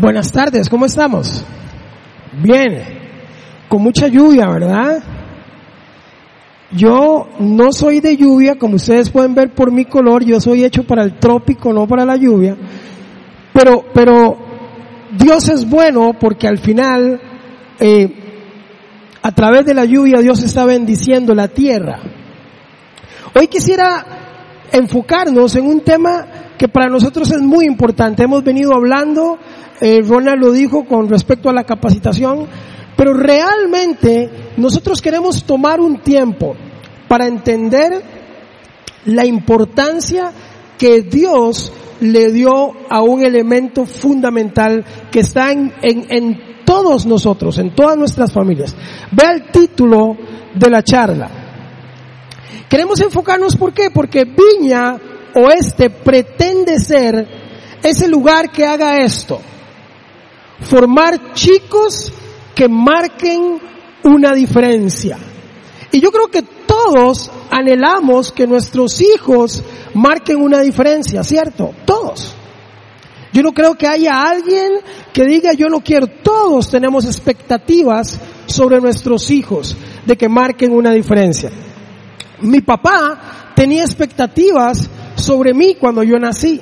Buenas tardes, ¿cómo estamos? Bien, con mucha lluvia, ¿verdad? Yo no soy de lluvia, como ustedes pueden ver por mi color, yo soy hecho para el trópico, no para la lluvia. Pero, pero Dios es bueno porque al final, eh, a través de la lluvia, Dios está bendiciendo la tierra. Hoy quisiera enfocarnos en un tema que para nosotros es muy importante. Hemos venido hablando, eh, Ronald lo dijo con respecto a la capacitación, pero realmente nosotros queremos tomar un tiempo para entender la importancia que Dios le dio a un elemento fundamental que está en, en, en todos nosotros, en todas nuestras familias. Vea el título de la charla. Queremos enfocarnos, ¿por qué? Porque Viña Oeste pretende ser ese lugar que haga esto. Formar chicos que marquen una diferencia. Y yo creo que todos anhelamos que nuestros hijos marquen una diferencia, ¿cierto? Todos. Yo no creo que haya alguien que diga yo no quiero. Todos tenemos expectativas sobre nuestros hijos de que marquen una diferencia. Mi papá tenía expectativas sobre mí cuando yo nací.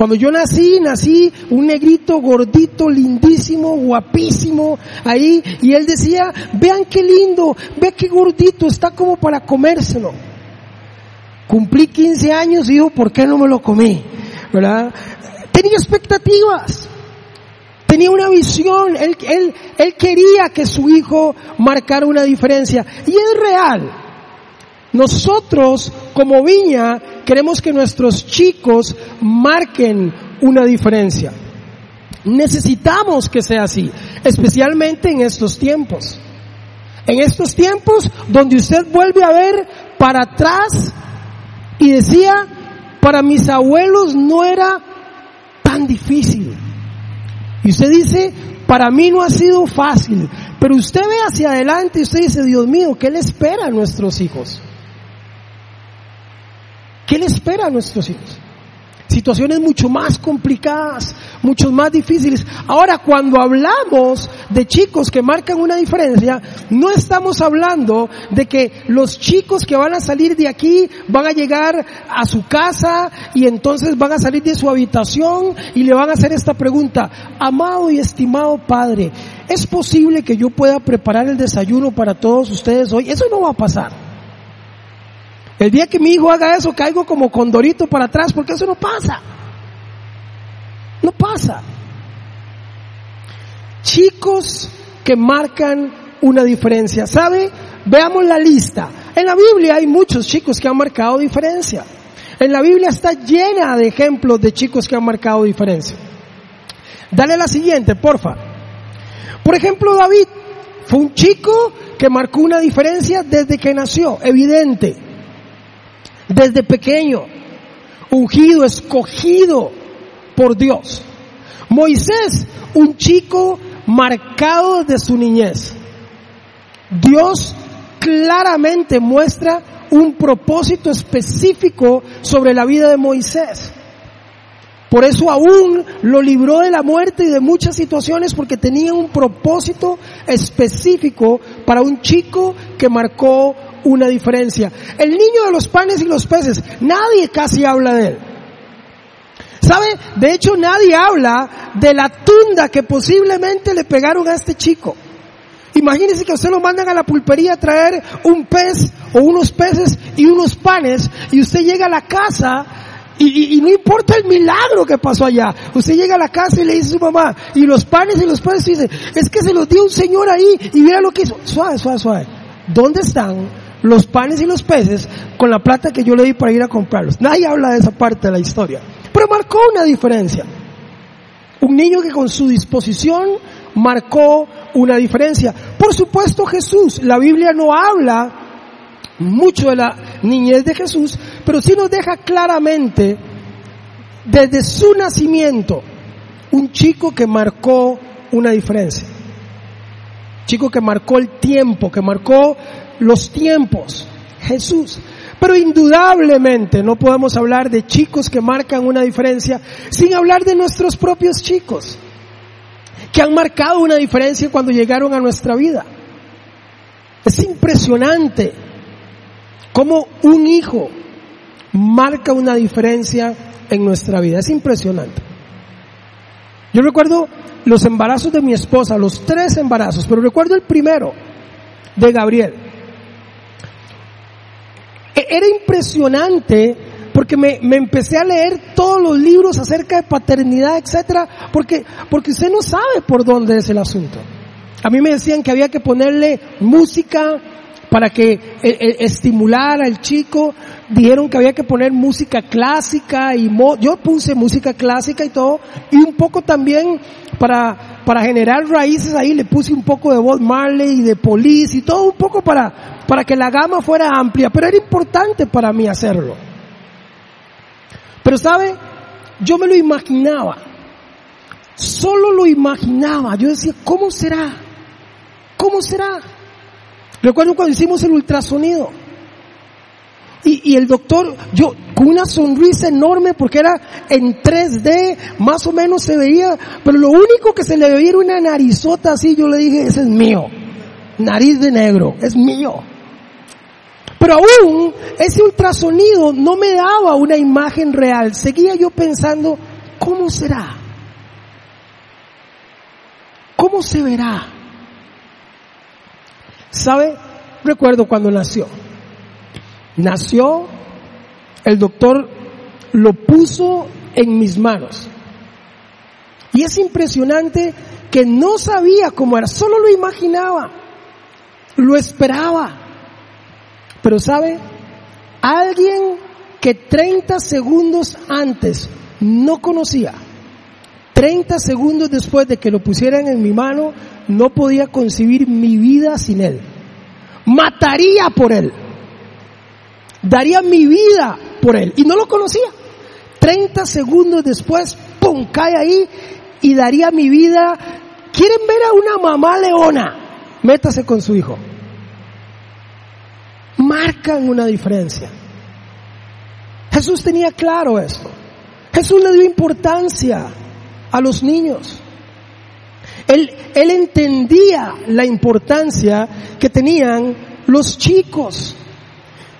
Cuando yo nací, nací un negrito gordito, lindísimo, guapísimo, ahí, y él decía, vean qué lindo, vean qué gordito, está como para comérselo. Cumplí 15 años y dijo, ¿por qué no me lo comí? ¿Verdad? Tenía expectativas. Tenía una visión, él, él, él quería que su hijo marcara una diferencia. Y es real. Nosotros, como viña, queremos que nuestros chicos marquen una diferencia. Necesitamos que sea así, especialmente en estos tiempos. En estos tiempos donde usted vuelve a ver para atrás y decía, para mis abuelos no era tan difícil. Y usted dice, para mí no ha sido fácil, pero usted ve hacia adelante y usted dice, Dios mío, ¿qué le espera a nuestros hijos? ¿Qué le espera a nuestros hijos? Situaciones mucho más complicadas, mucho más difíciles. Ahora, cuando hablamos de chicos que marcan una diferencia, no estamos hablando de que los chicos que van a salir de aquí van a llegar a su casa y entonces van a salir de su habitación y le van a hacer esta pregunta, amado y estimado padre, ¿es posible que yo pueda preparar el desayuno para todos ustedes hoy? Eso no va a pasar. El día que mi hijo haga eso, caigo como condorito para atrás, porque eso no pasa. No pasa. Chicos que marcan una diferencia. ¿Sabe? Veamos la lista. En la Biblia hay muchos chicos que han marcado diferencia. En la Biblia está llena de ejemplos de chicos que han marcado diferencia. Dale la siguiente, porfa. Por ejemplo, David fue un chico que marcó una diferencia desde que nació, evidente desde pequeño, ungido, escogido por Dios. Moisés, un chico marcado desde su niñez. Dios claramente muestra un propósito específico sobre la vida de Moisés. Por eso aún lo libró de la muerte y de muchas situaciones porque tenía un propósito específico para un chico que marcó una diferencia. El niño de los panes y los peces, nadie casi habla de él. ¿Sabe? De hecho nadie habla de la tunda que posiblemente le pegaron a este chico. Imagínese que usted lo mandan a la pulpería a traer un pez o unos peces y unos panes y usted llega a la casa y, y, no importa el milagro que pasó allá. Usted llega a la casa y le dice a su mamá, y los panes y los peces dice, es que se los dio un señor ahí y mira lo que hizo. Suave, suave, suave. ¿Dónde están los panes y los peces con la plata que yo le di para ir a comprarlos. Nadie habla de esa parte de la historia. Pero marcó una diferencia. Un niño que con su disposición marcó una diferencia. Por supuesto Jesús, la Biblia no habla mucho de la niñez de Jesús, pero sí nos deja claramente desde su nacimiento un chico que marcó una diferencia. Chico que marcó el tiempo, que marcó los tiempos. Jesús. Pero indudablemente no podemos hablar de chicos que marcan una diferencia sin hablar de nuestros propios chicos, que han marcado una diferencia cuando llegaron a nuestra vida. Es impresionante cómo un hijo marca una diferencia en nuestra vida. Es impresionante. Yo recuerdo los embarazos de mi esposa, los tres embarazos, pero recuerdo el primero de Gabriel. Era impresionante porque me, me, empecé a leer todos los libros acerca de paternidad, etcétera, porque, porque usted no sabe por dónde es el asunto. A mí me decían que había que ponerle música para que eh, eh, estimulara al chico. Dijeron que había que poner música clásica y yo puse música clásica y todo y un poco también para para generar raíces ahí le puse un poco de Bob Marley y de Police y todo un poco para para que la gama fuera amplia, pero era importante para mí hacerlo. Pero sabe, yo me lo imaginaba. Solo lo imaginaba. Yo decía, ¿cómo será? ¿Cómo será? Recuerdo cuando hicimos el ultrasonido. Y, y, el doctor, yo, con una sonrisa enorme porque era en 3D, más o menos se veía, pero lo único que se le veía era una narizota así, yo le dije, ese es mío. Nariz de negro, es mío. Pero aún ese ultrasonido no me daba una imagen real. Seguía yo pensando, ¿cómo será? ¿Cómo se verá? ¿Sabe? Recuerdo cuando nació. Nació, el doctor lo puso en mis manos. Y es impresionante que no sabía cómo era, solo lo imaginaba, lo esperaba. Pero sabe, alguien que 30 segundos antes no conocía, 30 segundos después de que lo pusieran en mi mano, no podía concebir mi vida sin Él. Mataría por Él. Daría mi vida por Él. Y no lo conocía. 30 segundos después, ¡pum!, cae ahí y daría mi vida. ¿Quieren ver a una mamá leona? Métase con su hijo. Marcan una diferencia. Jesús tenía claro esto. Jesús le dio importancia a los niños. Él, él entendía la importancia que tenían los chicos.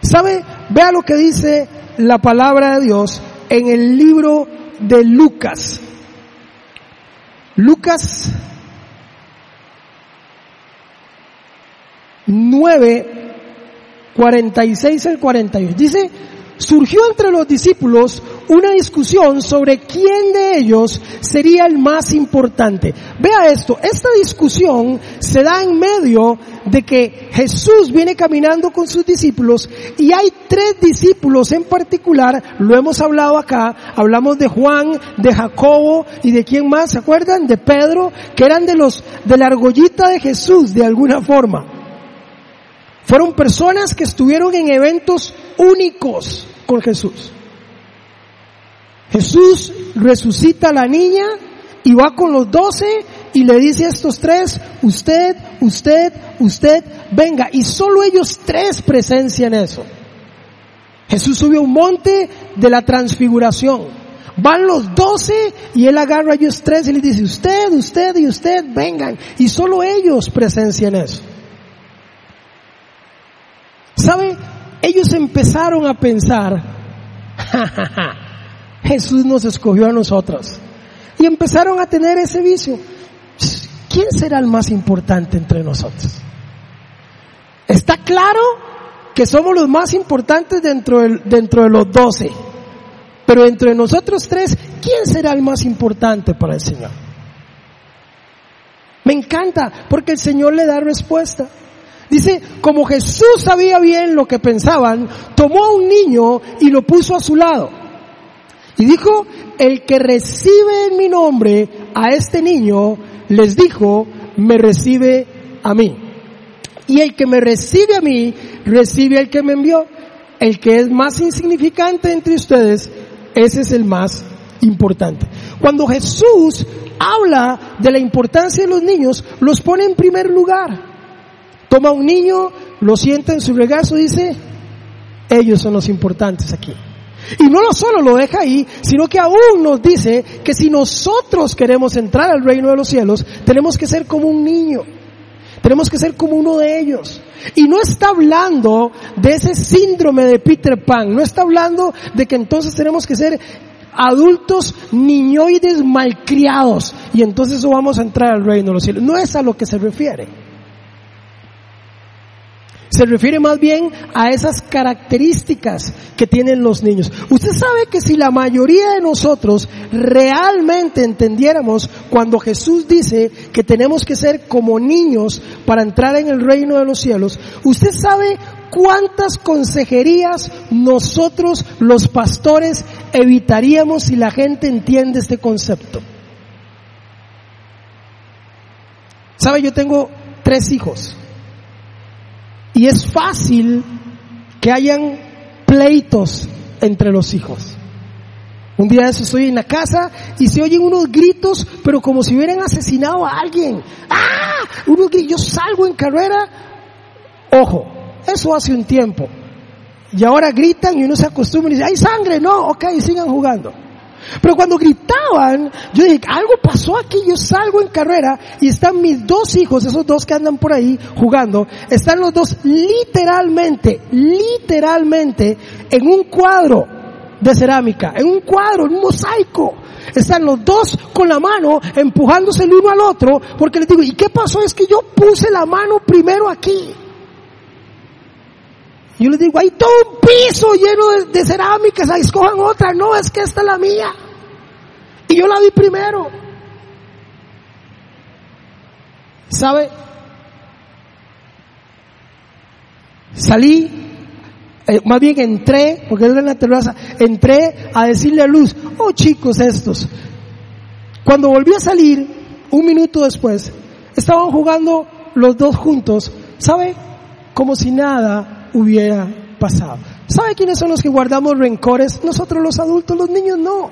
¿Sabe? Vea lo que dice la palabra de Dios en el libro de Lucas. Lucas 9, 46 al 48. Dice, surgió entre los discípulos una discusión sobre quién de ellos sería el más importante. Vea esto, esta discusión se da en medio de que Jesús viene caminando con sus discípulos y hay tres discípulos en particular, lo hemos hablado acá, hablamos de Juan, de Jacobo y de quién más, ¿se acuerdan? De Pedro, que eran de los, de la argollita de Jesús de alguna forma. Fueron personas que estuvieron en eventos únicos con Jesús. Jesús resucita a la niña y va con los doce y le dice a estos tres, usted, usted, usted, venga. Y solo ellos tres presencian eso. Jesús sube a un monte de la transfiguración. Van los doce y él agarra a ellos tres y les dice, usted, usted y usted, vengan. Y solo ellos presencian eso. ¿Sabe? Ellos empezaron a pensar, Jesús nos escogió a nosotros. Y empezaron a tener ese vicio. ¿Quién será el más importante entre nosotros? Está claro que somos los más importantes dentro de, dentro de los doce. Pero entre nosotros tres, ¿quién será el más importante para el Señor? Me encanta porque el Señor le da respuesta. Dice, como Jesús sabía bien lo que pensaban, tomó a un niño y lo puso a su lado. Y dijo, el que recibe en mi nombre a este niño, les dijo, me recibe a mí. Y el que me recibe a mí, recibe al que me envió. El que es más insignificante entre ustedes, ese es el más importante. Cuando Jesús habla de la importancia de los niños, los pone en primer lugar. Toma un niño, lo sienta en su regazo y dice, Ellos son los importantes aquí. Y no solo lo deja ahí, sino que aún nos dice que si nosotros queremos entrar al reino de los cielos, tenemos que ser como un niño. Tenemos que ser como uno de ellos. Y no está hablando de ese síndrome de Peter Pan, no está hablando de que entonces tenemos que ser adultos niñoides malcriados y entonces vamos a entrar al reino de los cielos. No es a lo que se refiere. Se refiere más bien a esas características que tienen los niños. Usted sabe que si la mayoría de nosotros realmente entendiéramos cuando Jesús dice que tenemos que ser como niños para entrar en el reino de los cielos, usted sabe cuántas consejerías nosotros los pastores evitaríamos si la gente entiende este concepto. ¿Sabe? Yo tengo tres hijos. Y es fácil que hayan pleitos entre los hijos. Un día de eso estoy en la casa y se oyen unos gritos, pero como si hubieran asesinado a alguien. ¡Ah! Unos Yo salgo en carrera. Ojo, eso hace un tiempo. Y ahora gritan y uno se acostumbra y dice, hay sangre, no, ok, sigan jugando. Pero cuando gritaban, yo dije, algo pasó aquí, yo salgo en carrera y están mis dos hijos, esos dos que andan por ahí jugando, están los dos literalmente, literalmente en un cuadro de cerámica, en un cuadro, en un mosaico. Están los dos con la mano empujándose el uno al otro, porque les digo, ¿y qué pasó? Es que yo puse la mano primero aquí. Yo les digo, hay todo un piso lleno de, cerámicas, ahí escojan otra. No, es que esta es la mía. Y yo la vi primero. ¿Sabe? Salí, eh, más bien entré, porque era en la terraza, entré a decirle a Luz, oh chicos estos. Cuando volví a salir, un minuto después, estaban jugando los dos juntos, ¿sabe? Como si nada hubiera pasado. ¿Sabe quiénes son los que guardamos rencores? Nosotros los adultos, los niños no.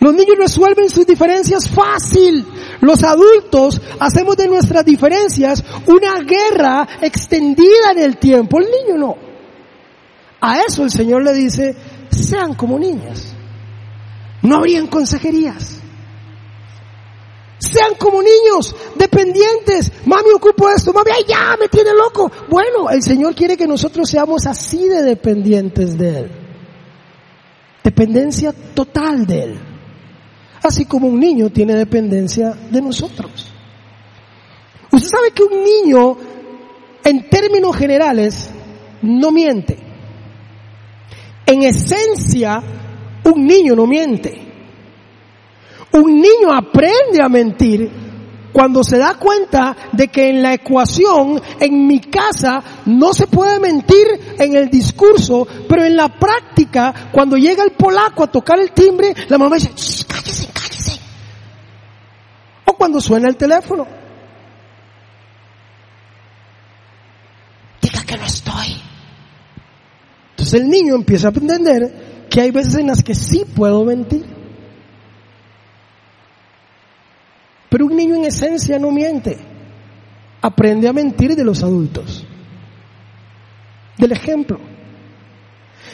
Los niños resuelven sus diferencias fácil. Los adultos hacemos de nuestras diferencias una guerra extendida en el tiempo. El niño no. A eso el Señor le dice, sean como niños. No habrían consejerías. Sean como niños, dependientes. Mami, ocupo esto. Mami, ay, ya, me tiene loco. Bueno, el Señor quiere que nosotros seamos así de dependientes de Él. Dependencia total de Él. Así como un niño tiene dependencia de nosotros. Usted sabe que un niño, en términos generales, no miente. En esencia, un niño no miente. Un niño aprende a mentir cuando se da cuenta de que en la ecuación, en mi casa, no se puede mentir en el discurso, pero en la práctica, cuando llega el polaco a tocar el timbre, la mamá dice, cállese, cállese. O cuando suena el teléfono. Diga que no estoy. Entonces el niño empieza a entender que hay veces en las que sí puedo mentir. Pero un niño en esencia no miente. Aprende a mentir de los adultos. Del ejemplo.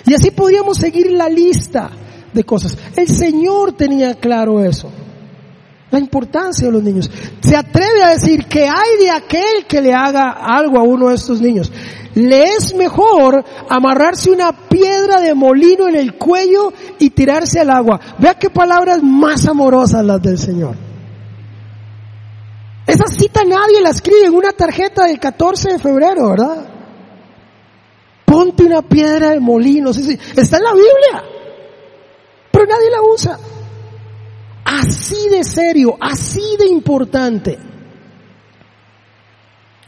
Y así podríamos seguir la lista de cosas. El Señor tenía claro eso. La importancia de los niños. Se atreve a decir que hay de aquel que le haga algo a uno de estos niños. Le es mejor amarrarse una piedra de molino en el cuello y tirarse al agua. Vea qué palabras más amorosas las del Señor. Esa cita nadie la escribe en una tarjeta del 14 de febrero, ¿verdad? Ponte una piedra de molino, está en la Biblia, pero nadie la usa. Así de serio, así de importante,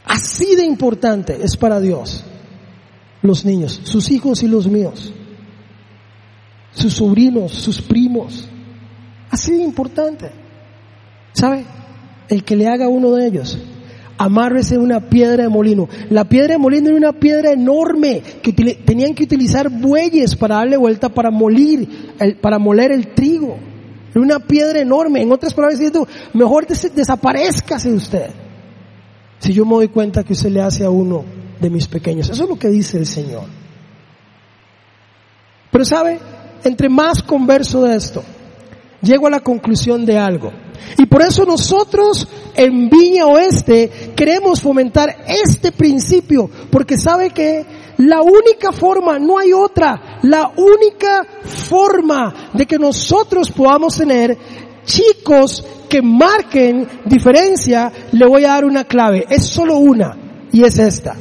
así de importante es para Dios los niños, sus hijos y los míos, sus sobrinos, sus primos, así de importante. ¿Sabe? El que le haga uno de ellos, amárrese una piedra de molino. La piedra de molino era una piedra enorme que tenían que utilizar bueyes para darle vuelta para molir, para moler el trigo. Era una piedra enorme. En otras palabras, diciendo, mejor des desaparezcase usted. Si yo me doy cuenta que usted le hace a uno de mis pequeños. Eso es lo que dice el Señor. Pero sabe, entre más converso de esto, llego a la conclusión de algo. Y por eso nosotros en Viña Oeste queremos fomentar este principio, porque sabe que la única forma, no hay otra, la única forma de que nosotros podamos tener chicos que marquen diferencia, le voy a dar una clave, es solo una, y es esta.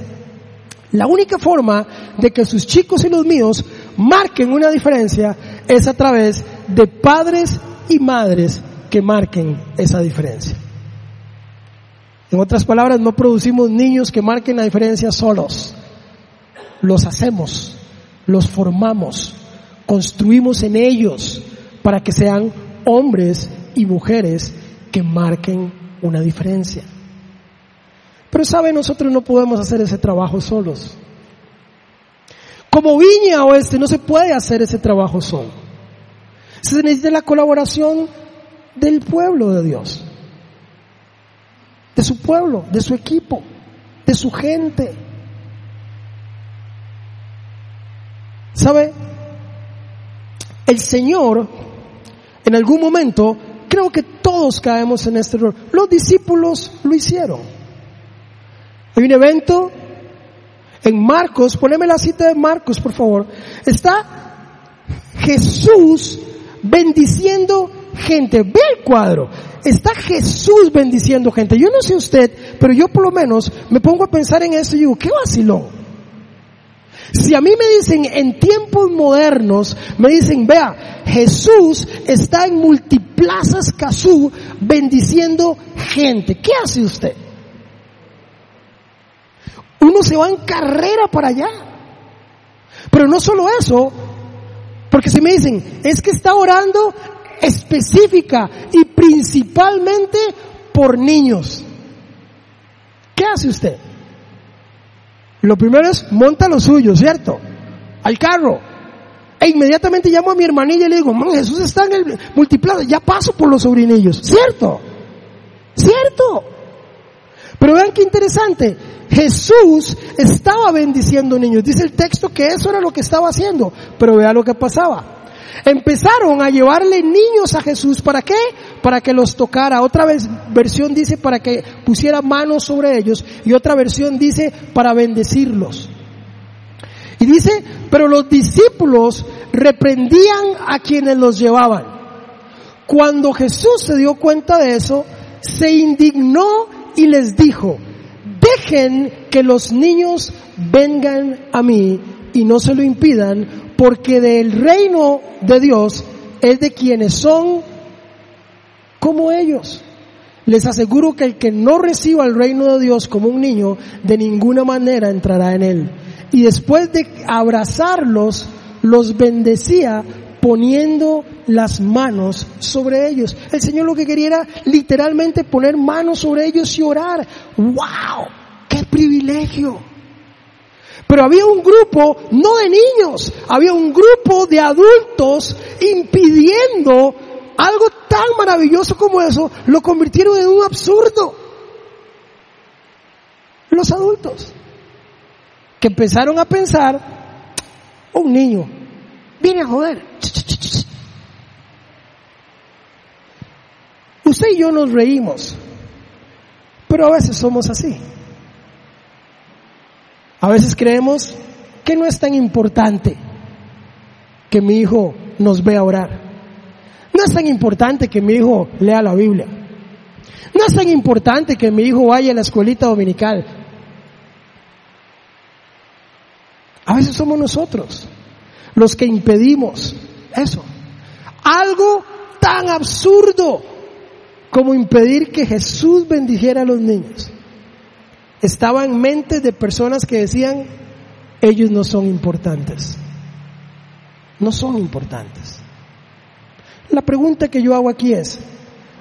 La única forma de que sus chicos y los míos marquen una diferencia es a través de padres y madres que marquen esa diferencia. En otras palabras, no producimos niños que marquen la diferencia solos. Los hacemos, los formamos, construimos en ellos para que sean hombres y mujeres que marquen una diferencia. Pero sabe, nosotros no podemos hacer ese trabajo solos. Como Viña Oeste no se puede hacer ese trabajo solo. Se necesita la colaboración del pueblo de Dios, de su pueblo, de su equipo, de su gente. ¿Sabe? El Señor, en algún momento, creo que todos caemos en este error. Los discípulos lo hicieron. Hay un evento en Marcos, poneme la cita de Marcos, por favor. Está Jesús bendiciendo gente. Ve el cuadro. Está Jesús bendiciendo gente. Yo no sé usted, pero yo por lo menos me pongo a pensar en eso y digo, qué vacilón. Si a mí me dicen en tiempos modernos, me dicen, vea, Jesús está en multiplazas Cazú bendiciendo gente. ¿Qué hace usted? Uno se va en carrera para allá. Pero no solo eso, porque si me dicen, es que está orando específica y principalmente por niños. ¿Qué hace usted? Lo primero es monta lo suyo, ¿cierto? Al carro. E inmediatamente llamo a mi hermanilla y le digo, Jesús está en el multiplaza, ya paso por los sobrinillos, ¿cierto? ¿Cierto? Pero vean qué interesante, Jesús estaba bendiciendo niños. Dice el texto que eso era lo que estaba haciendo, pero vea lo que pasaba. Empezaron a llevarle niños a Jesús. ¿Para qué? Para que los tocara. Otra vez, versión dice para que pusiera manos sobre ellos y otra versión dice para bendecirlos. Y dice, pero los discípulos reprendían a quienes los llevaban. Cuando Jesús se dio cuenta de eso, se indignó y les dijo, dejen que los niños vengan a mí y no se lo impidan porque del reino de Dios es de quienes son como ellos. Les aseguro que el que no reciba el reino de Dios como un niño, de ninguna manera entrará en él. Y después de abrazarlos, los bendecía poniendo las manos sobre ellos. El Señor lo que quería era literalmente poner manos sobre ellos y orar. ¡Wow! ¡Qué privilegio! Pero había un grupo, no de niños, había un grupo de adultos impidiendo algo tan maravilloso como eso, lo convirtieron en un absurdo. Los adultos, que empezaron a pensar, un niño, viene a joder. Usted y yo nos reímos, pero a veces somos así. A veces creemos que no es tan importante que mi hijo nos vea orar. No es tan importante que mi hijo lea la Biblia. No es tan importante que mi hijo vaya a la escuelita dominical. A veces somos nosotros los que impedimos eso. Algo tan absurdo como impedir que Jesús bendijera a los niños estaba en mente de personas que decían, ellos no son importantes. No son importantes. La pregunta que yo hago aquí es,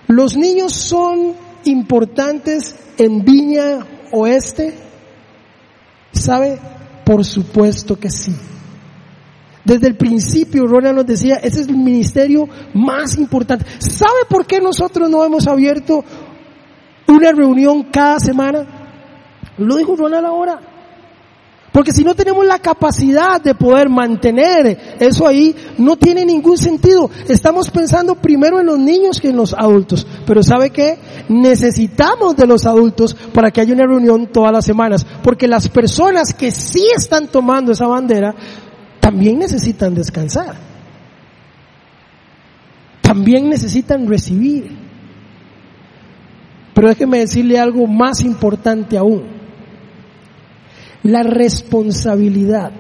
¿los niños son importantes en Viña Oeste? ¿Sabe? Por supuesto que sí. Desde el principio, Ronald nos decía, ese es el ministerio más importante. ¿Sabe por qué nosotros no hemos abierto una reunión cada semana? Lo dijo Ronald ahora. Porque si no tenemos la capacidad de poder mantener eso ahí, no tiene ningún sentido. Estamos pensando primero en los niños que en los adultos. Pero ¿sabe qué? Necesitamos de los adultos para que haya una reunión todas las semanas. Porque las personas que sí están tomando esa bandera, también necesitan descansar. También necesitan recibir. Pero déjeme decirle algo más importante aún la responsabilidad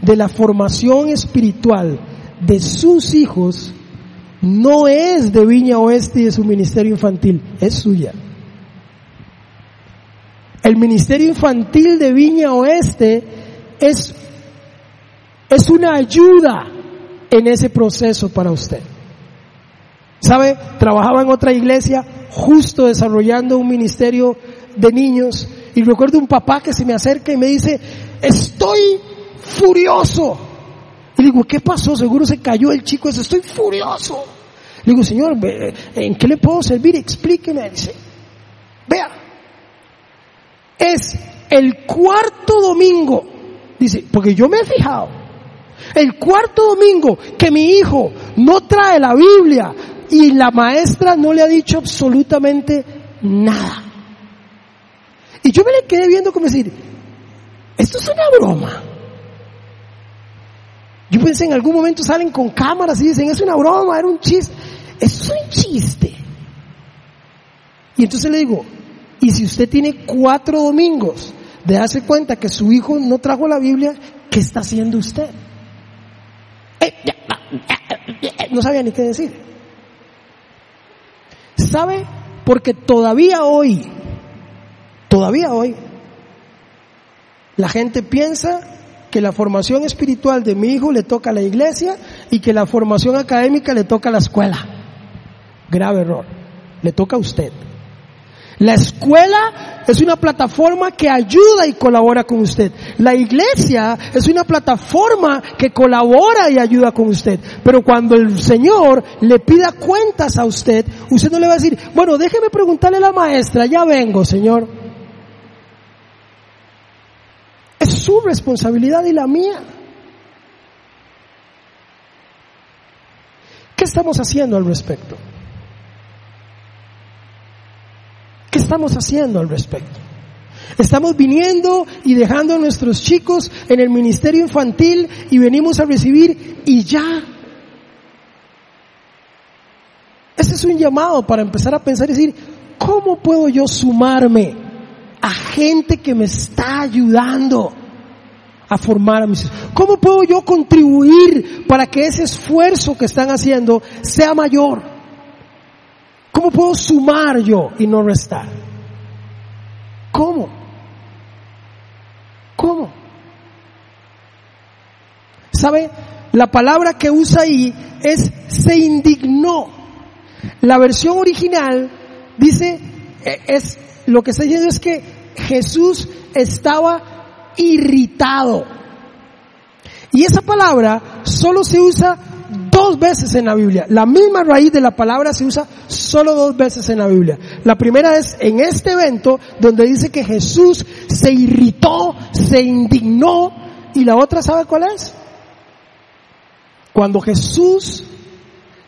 de la formación espiritual de sus hijos no es de Viña Oeste y de su ministerio infantil, es suya. El ministerio infantil de Viña Oeste es, es una ayuda en ese proceso para usted. ¿Sabe? Trabajaba en otra iglesia justo desarrollando un ministerio de niños y recuerdo un papá que se me acerca y me dice, estoy furioso. Y digo, ¿qué pasó? Seguro se cayó el chico ese, estoy furioso. Le digo, señor, ¿en qué le puedo servir? Explíqueme. Dice, vea, es el cuarto domingo, dice, porque yo me he fijado, el cuarto domingo que mi hijo no trae la Biblia y la maestra no le ha dicho absolutamente nada. Y yo me le quedé viendo como decir, esto es una broma. Yo pensé en algún momento salen con cámaras y dicen, es una broma, era un chiste. Esto es un chiste. Y entonces le digo, y si usted tiene cuatro domingos de darse cuenta que su hijo no trajo la Biblia, ¿qué está haciendo usted? Eh, no sabía ni qué decir. ¿Sabe? Porque todavía hoy Todavía hoy la gente piensa que la formación espiritual de mi hijo le toca a la iglesia y que la formación académica le toca a la escuela. Grave error. Le toca a usted. La escuela es una plataforma que ayuda y colabora con usted. La iglesia es una plataforma que colabora y ayuda con usted. Pero cuando el Señor le pida cuentas a usted, usted no le va a decir, bueno, déjeme preguntarle a la maestra, ya vengo, Señor. Es su responsabilidad y la mía. ¿Qué estamos haciendo al respecto? ¿Qué estamos haciendo al respecto? Estamos viniendo y dejando a nuestros chicos en el ministerio infantil y venimos a recibir y ya. Ese es un llamado para empezar a pensar y decir, ¿cómo puedo yo sumarme a gente que me está ayudando a formar a mis hijos? ¿Cómo puedo yo contribuir para que ese esfuerzo que están haciendo sea mayor? ¿Cómo puedo sumar yo y no restar? ¿Cómo? ¿Cómo? ¿Sabe? La palabra que usa ahí es se indignó. La versión original dice, e, es lo que está diciendo es que Jesús estaba irritado. Y esa palabra solo se usa dos veces en la Biblia. La misma raíz de la palabra se usa solo dos veces en la Biblia. La primera es en este evento donde dice que Jesús se irritó, se indignó. Y la otra, ¿sabe cuál es? Cuando Jesús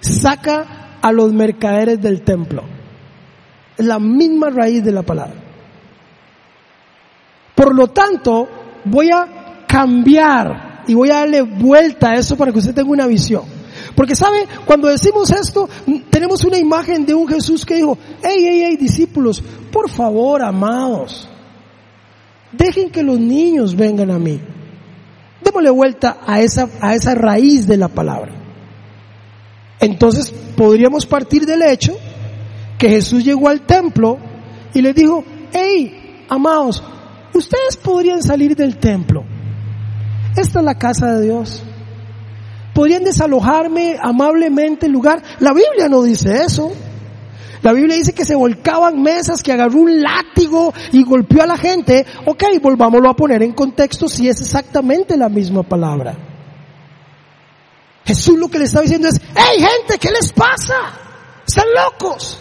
saca a los mercaderes del templo. Es la misma raíz de la palabra. Por lo tanto, voy a cambiar y voy a darle vuelta a eso para que usted tenga una visión. Porque sabe, cuando decimos esto, tenemos una imagen de un Jesús que dijo, hey, hey, hey, discípulos, por favor, amados, dejen que los niños vengan a mí. Démosle vuelta a esa, a esa raíz de la palabra. Entonces podríamos partir del hecho que Jesús llegó al templo y le dijo, hey, amados, ustedes podrían salir del templo. Esta es la casa de Dios. Podrían desalojarme amablemente el lugar. La Biblia no dice eso. La Biblia dice que se volcaban mesas, que agarró un látigo y golpeó a la gente. Ok, volvámoslo a poner en contexto si es exactamente la misma palabra. Jesús lo que le está diciendo es, hey gente, ¿qué les pasa? Están locos.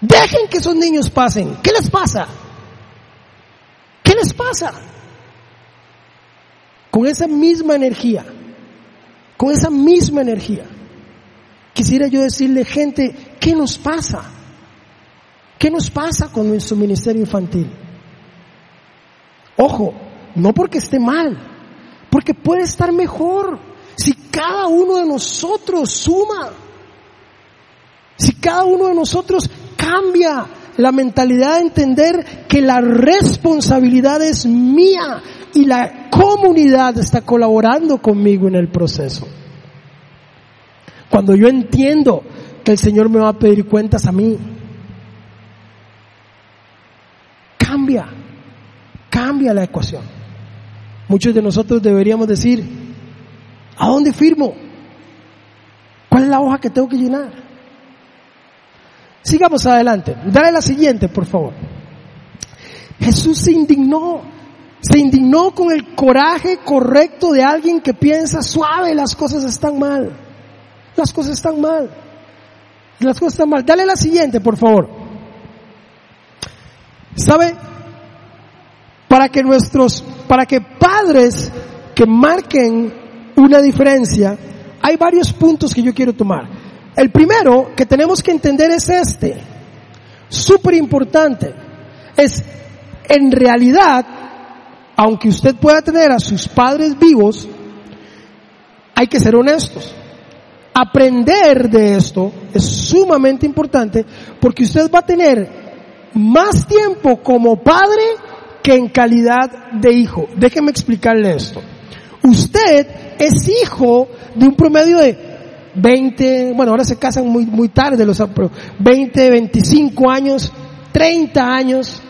Dejen que esos niños pasen. ¿Qué les pasa? ¿Qué les pasa? con esa misma energía, con esa misma energía, quisiera yo decirle, gente, ¿qué nos pasa? ¿Qué nos pasa con nuestro ministerio infantil? Ojo, no porque esté mal, porque puede estar mejor si cada uno de nosotros suma, si cada uno de nosotros cambia la mentalidad de entender que la responsabilidad es mía y la comunidad está colaborando conmigo en el proceso. Cuando yo entiendo que el Señor me va a pedir cuentas a mí, cambia, cambia la ecuación. Muchos de nosotros deberíamos decir, ¿a dónde firmo? ¿Cuál es la hoja que tengo que llenar? Sigamos adelante. Dale la siguiente, por favor. Jesús se indignó. Se indignó con el coraje correcto de alguien que piensa, suave, las cosas están mal. Las cosas están mal. Las cosas están mal. Dale la siguiente, por favor. ¿Sabe? Para que nuestros, para que padres que marquen una diferencia, hay varios puntos que yo quiero tomar. El primero que tenemos que entender es este, súper importante, es en realidad, aunque usted pueda tener a sus padres vivos, hay que ser honestos. Aprender de esto es sumamente importante porque usted va a tener más tiempo como padre que en calidad de hijo. Déjeme explicarle esto. Usted es hijo de un promedio de 20, bueno, ahora se casan muy, muy tarde, los, 20, 25 años, 30 años,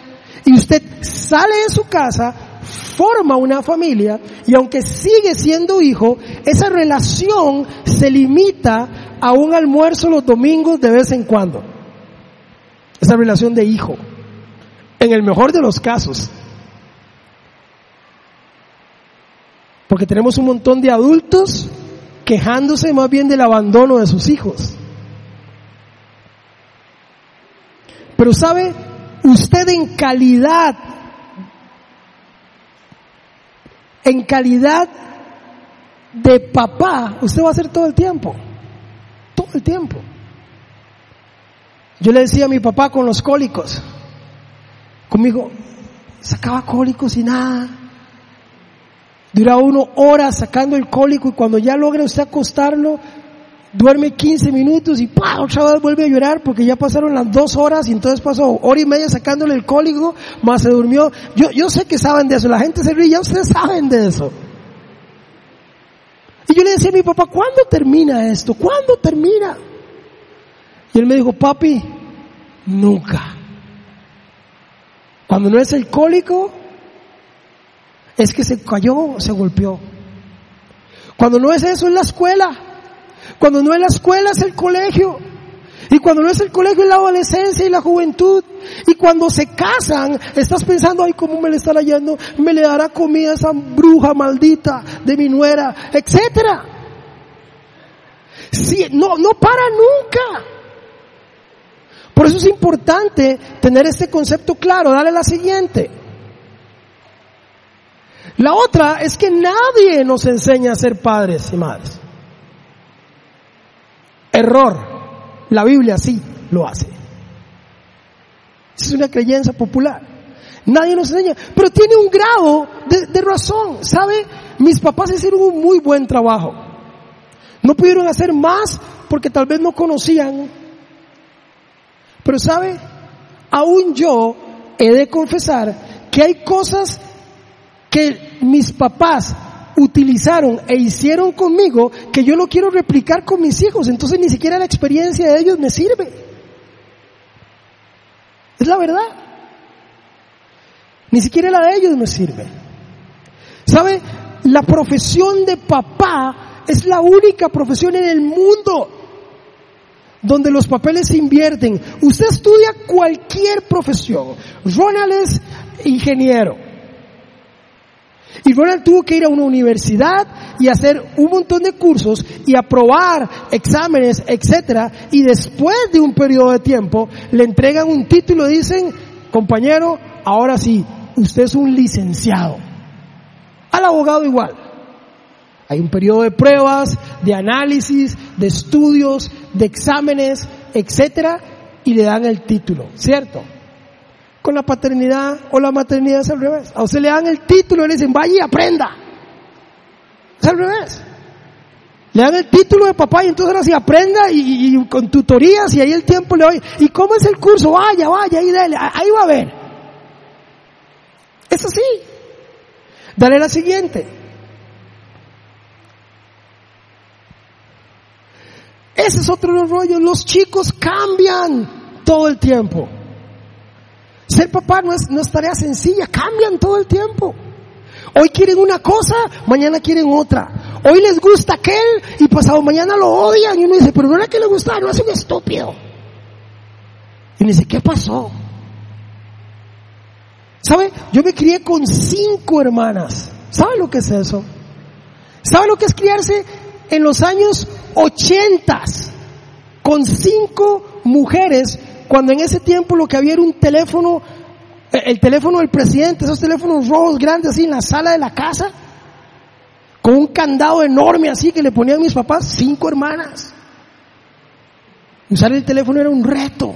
y usted sale de su casa, forma una familia, y aunque sigue siendo hijo, esa relación se limita a un almuerzo los domingos de vez en cuando. Esa relación de hijo. En el mejor de los casos. Porque tenemos un montón de adultos quejándose más bien del abandono de sus hijos. Pero sabe, usted en calidad, en calidad de papá, usted va a hacer todo el tiempo, todo el tiempo. Yo le decía a mi papá con los cólicos, conmigo, sacaba cólicos y nada, Dura uno horas sacando el cólico y cuando ya logra usted acostarlo, duerme 15 minutos y ¡pah! otra vez vuelve a llorar porque ya pasaron las dos horas y entonces pasó hora y media sacándole el cólico, más se durmió. Yo, yo sé que saben de eso, la gente se ríe, ya ustedes saben de eso. Y yo le decía a mi papá, ¿cuándo termina esto? ¿Cuándo termina? Y él me dijo, papi, nunca. Cuando no es el cólico, es que se cayó, se golpeó. Cuando no es eso, es la escuela. Cuando no es la escuela, es el colegio. Y cuando no es el colegio, es la adolescencia y la juventud. Y cuando se casan, estás pensando, ay, ¿cómo me le estará yendo? Me le dará comida a esa bruja maldita de mi nuera, etcétera. Sí, no, no para nunca. Por eso es importante tener este concepto claro. Dale la siguiente. La otra es que nadie nos enseña a ser padres y madres. Error. La Biblia sí lo hace. Es una creencia popular. Nadie nos enseña, pero tiene un grado de, razón. ¿Sabe? Mis papás hicieron un muy buen trabajo. No pudieron hacer más porque tal vez no conocían. Pero ¿sabe? Aún yo he de confesar que hay cosas que mis papás utilizaron e hicieron conmigo que yo no quiero replicar con mis hijos. Entonces ni siquiera la experiencia de ellos me sirve. Es la verdad. Ni siquiera la de ellos me sirve. ¿Sabe? La profesión de papá es la única profesión en el mundo donde los papeles se invierten. Usted estudia cualquier profesión. Ronald es ingeniero. Y Ronald tuvo que ir a una universidad y hacer un montón de cursos y aprobar exámenes, etcétera, y después de un periodo de tiempo le entregan un título y dicen, compañero, ahora sí, usted es un licenciado. Al abogado igual. Hay un periodo de pruebas, de análisis, de estudios, de exámenes, etcétera, y le dan el título, ¿cierto? Con la paternidad o la maternidad es al revés. A usted le dan el título y le dicen, vaya y aprenda. Es al revés. Le dan el título de papá y entonces ahora sí aprenda y, con tutorías y ahí el tiempo le doy. ¿Y cómo es el curso? Vaya, vaya, ahí dale, ahí va a ver. Es así. Dale la siguiente. Ese es otro de los rollos. Los chicos cambian todo el tiempo. Ser papá no es, no es tarea sencilla, cambian todo el tiempo. Hoy quieren una cosa, mañana quieren otra. Hoy les gusta aquel y pasado mañana lo odian y uno dice, pero no era que le gustaba, no es un estúpido. Y dice, ¿qué pasó? ¿Sabe? Yo me crié con cinco hermanas. ¿Sabe lo que es eso? ¿Sabe lo que es criarse en los años ochentas con cinco mujeres cuando en ese tiempo lo que había era un teléfono, el teléfono del presidente, esos teléfonos rojos grandes así en la sala de la casa, con un candado enorme así que le ponían mis papás, cinco hermanas. Usar el teléfono era un reto.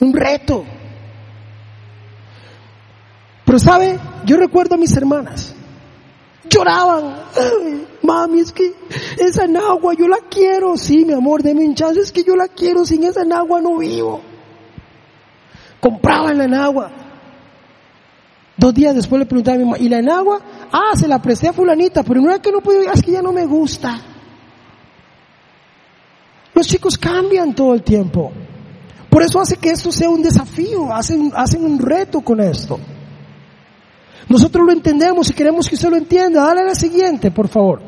Un reto. Pero sabe, yo recuerdo a mis hermanas. Lloraban. mami, es que esa nagua yo la quiero. Sí, mi amor, deme un chance. Es que yo la quiero. Sin esa nagua no vivo. Compraban la enagua. Dos días después le preguntaba a mi mamá, ¿y la enagua? Ah, se la presté a fulanita, pero no es que no puedo, es que ya no me gusta. Los chicos cambian todo el tiempo. Por eso hace que esto sea un desafío, hacen, hacen un reto con esto. Nosotros lo entendemos y queremos que usted lo entienda. Dale la siguiente, por favor.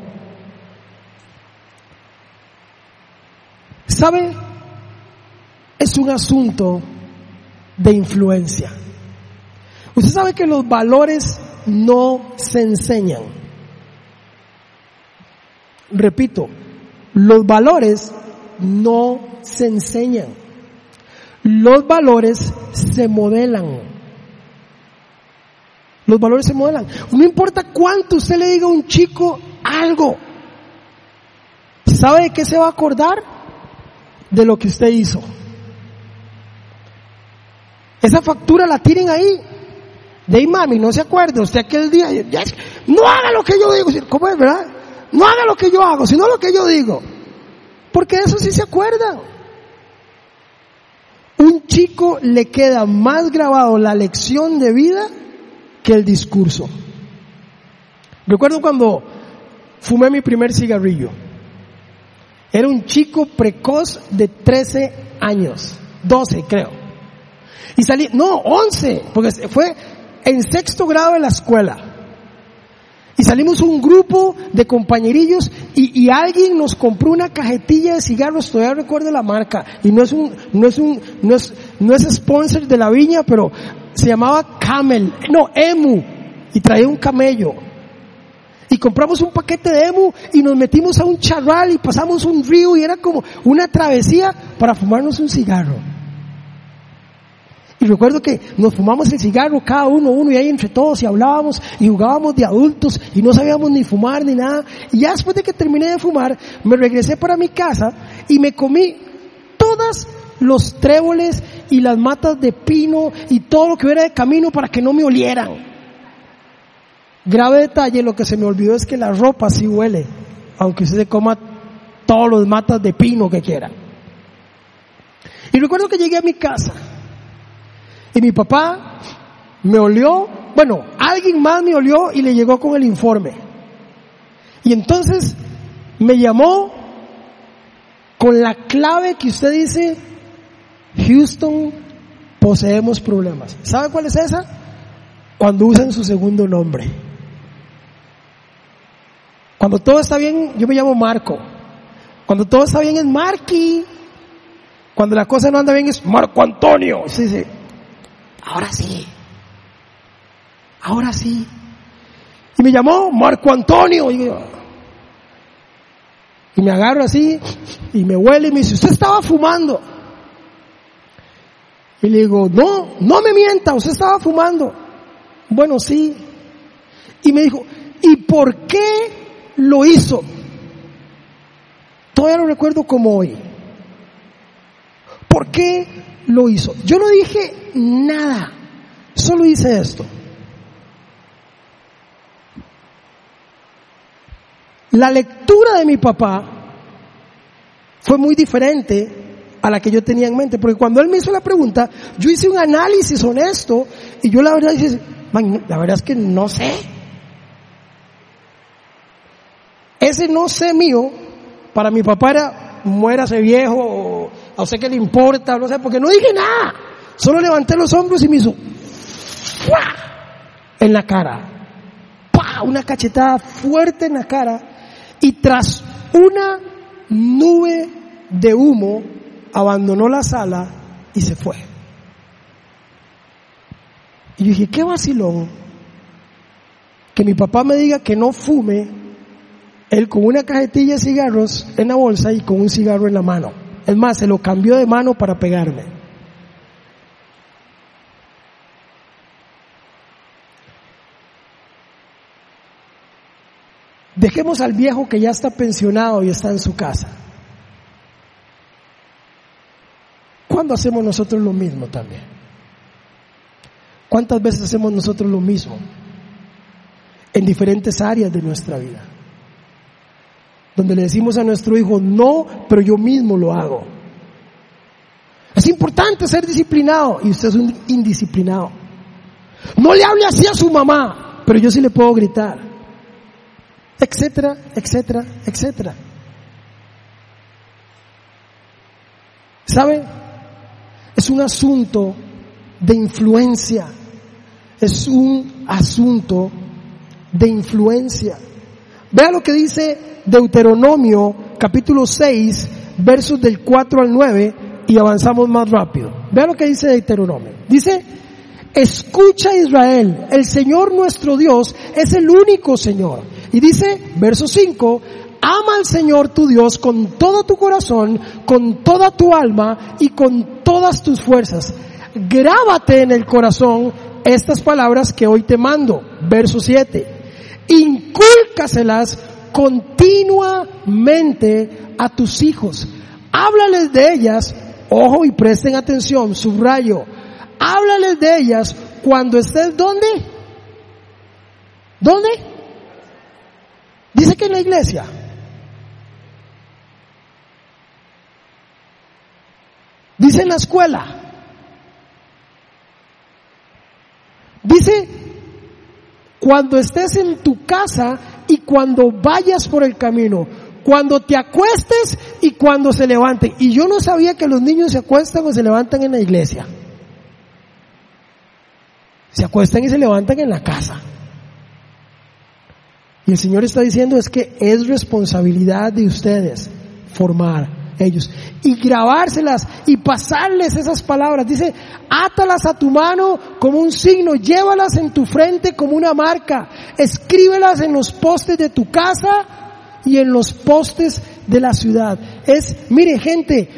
¿Sabe? Es un asunto de influencia. Usted sabe que los valores no se enseñan. Repito, los valores no se enseñan. Los valores se modelan. Los valores se modelan. No importa cuánto usted le diga a un chico algo. ¿Sabe de qué se va a acordar? De lo que usted hizo. Esa factura la tienen ahí. De ahí, mami, no se acuerda usted aquel día. no haga lo que yo digo. ¿Cómo es, verdad? No haga lo que yo hago, sino lo que yo digo. Porque eso sí se acuerda. Un chico le queda más grabado la lección de vida que el discurso. Recuerdo cuando fumé mi primer cigarrillo. Era un chico precoz de 13 años, 12 creo. Y salí, no, 11, porque fue en sexto grado de la escuela. Y salimos un grupo de compañerillos y, y, alguien nos compró una cajetilla de cigarros, todavía recuerdo la marca, y no es un, no es un, no es, no es sponsor de la viña, pero se llamaba Camel, no, Emu, y traía un camello. Y compramos un paquete de Emu y nos metimos a un charral y pasamos un río y era como una travesía para fumarnos un cigarro. Y recuerdo que nos fumamos el cigarro cada uno, uno y ahí entre todos y hablábamos y jugábamos de adultos y no sabíamos ni fumar ni nada. Y ya después de que terminé de fumar, me regresé para mi casa y me comí todas los tréboles y las matas de pino y todo lo que hubiera de camino para que no me olieran. Grave detalle, lo que se me olvidó es que la ropa sí huele, aunque usted se coma todos los matas de pino que quiera. Y recuerdo que llegué a mi casa y mi papá me olió, bueno, alguien más me olió y le llegó con el informe. Y entonces me llamó con la clave que usted dice, Houston, poseemos problemas. ¿Sabe cuál es esa? Cuando usan su segundo nombre. Cuando todo está bien, yo me llamo Marco. Cuando todo está bien es Marky. Cuando la cosa no anda bien es Marco Antonio. Sí, sí. Ahora sí. Ahora sí. Y me llamó Marco Antonio. Y, y me agarro así y me huele y me dice, usted estaba fumando. Y le digo, no, no me mienta, usted estaba fumando. Bueno, sí. Y me dijo, ¿y por qué lo hizo? Todavía lo recuerdo como hoy. ¿Por qué lo hizo? Yo no dije nada, solo hice esto. La lectura de mi papá fue muy diferente a la que yo tenía en mente, porque cuando él me hizo la pregunta, yo hice un análisis honesto y yo la verdad dije, la verdad es que no sé. Ese no sé mío, para mi papá era, muérase viejo, o usted que le importa, no sé, porque no dije nada. Solo levanté los hombros y me hizo, en la cara. Una cachetada fuerte en la cara y tras una nube de humo abandonó la sala y se fue. Y yo dije, qué vacilón que mi papá me diga que no fume, él con una cajetilla de cigarros en la bolsa y con un cigarro en la mano. Es más, se lo cambió de mano para pegarme. Dejemos al viejo que ya está pensionado y está en su casa. ¿Cuándo hacemos nosotros lo mismo también? ¿Cuántas veces hacemos nosotros lo mismo? En diferentes áreas de nuestra vida. Donde le decimos a nuestro hijo, no, pero yo mismo lo hago. Es importante ser disciplinado y usted es un indisciplinado. No le hable así a su mamá, pero yo sí le puedo gritar etcétera, etcétera, etcétera. ¿Sabe? Es un asunto de influencia. Es un asunto de influencia. Vea lo que dice Deuteronomio capítulo 6, versos del 4 al 9 y avanzamos más rápido. Vea lo que dice Deuteronomio. Dice, escucha Israel, el Señor nuestro Dios es el único Señor y dice, verso 5, ama al Señor tu Dios con todo tu corazón, con toda tu alma y con todas tus fuerzas. Grábate en el corazón estas palabras que hoy te mando. Verso 7. Incúlcaselas continuamente a tus hijos. Háblales de ellas, ojo y presten atención, subrayo. Háblales de ellas cuando estés ¿dónde? ¿Dónde? Dice que en la iglesia. Dice en la escuela. Dice cuando estés en tu casa y cuando vayas por el camino, cuando te acuestes y cuando se levanten. Y yo no sabía que los niños se acuestan o se levantan en la iglesia. Se acuestan y se levantan en la casa. Y el Señor está diciendo es que es responsabilidad de ustedes formar ellos y grabárselas y pasarles esas palabras. Dice, átalas a tu mano como un signo, llévalas en tu frente como una marca, escríbelas en los postes de tu casa y en los postes de la ciudad. Es, mire gente,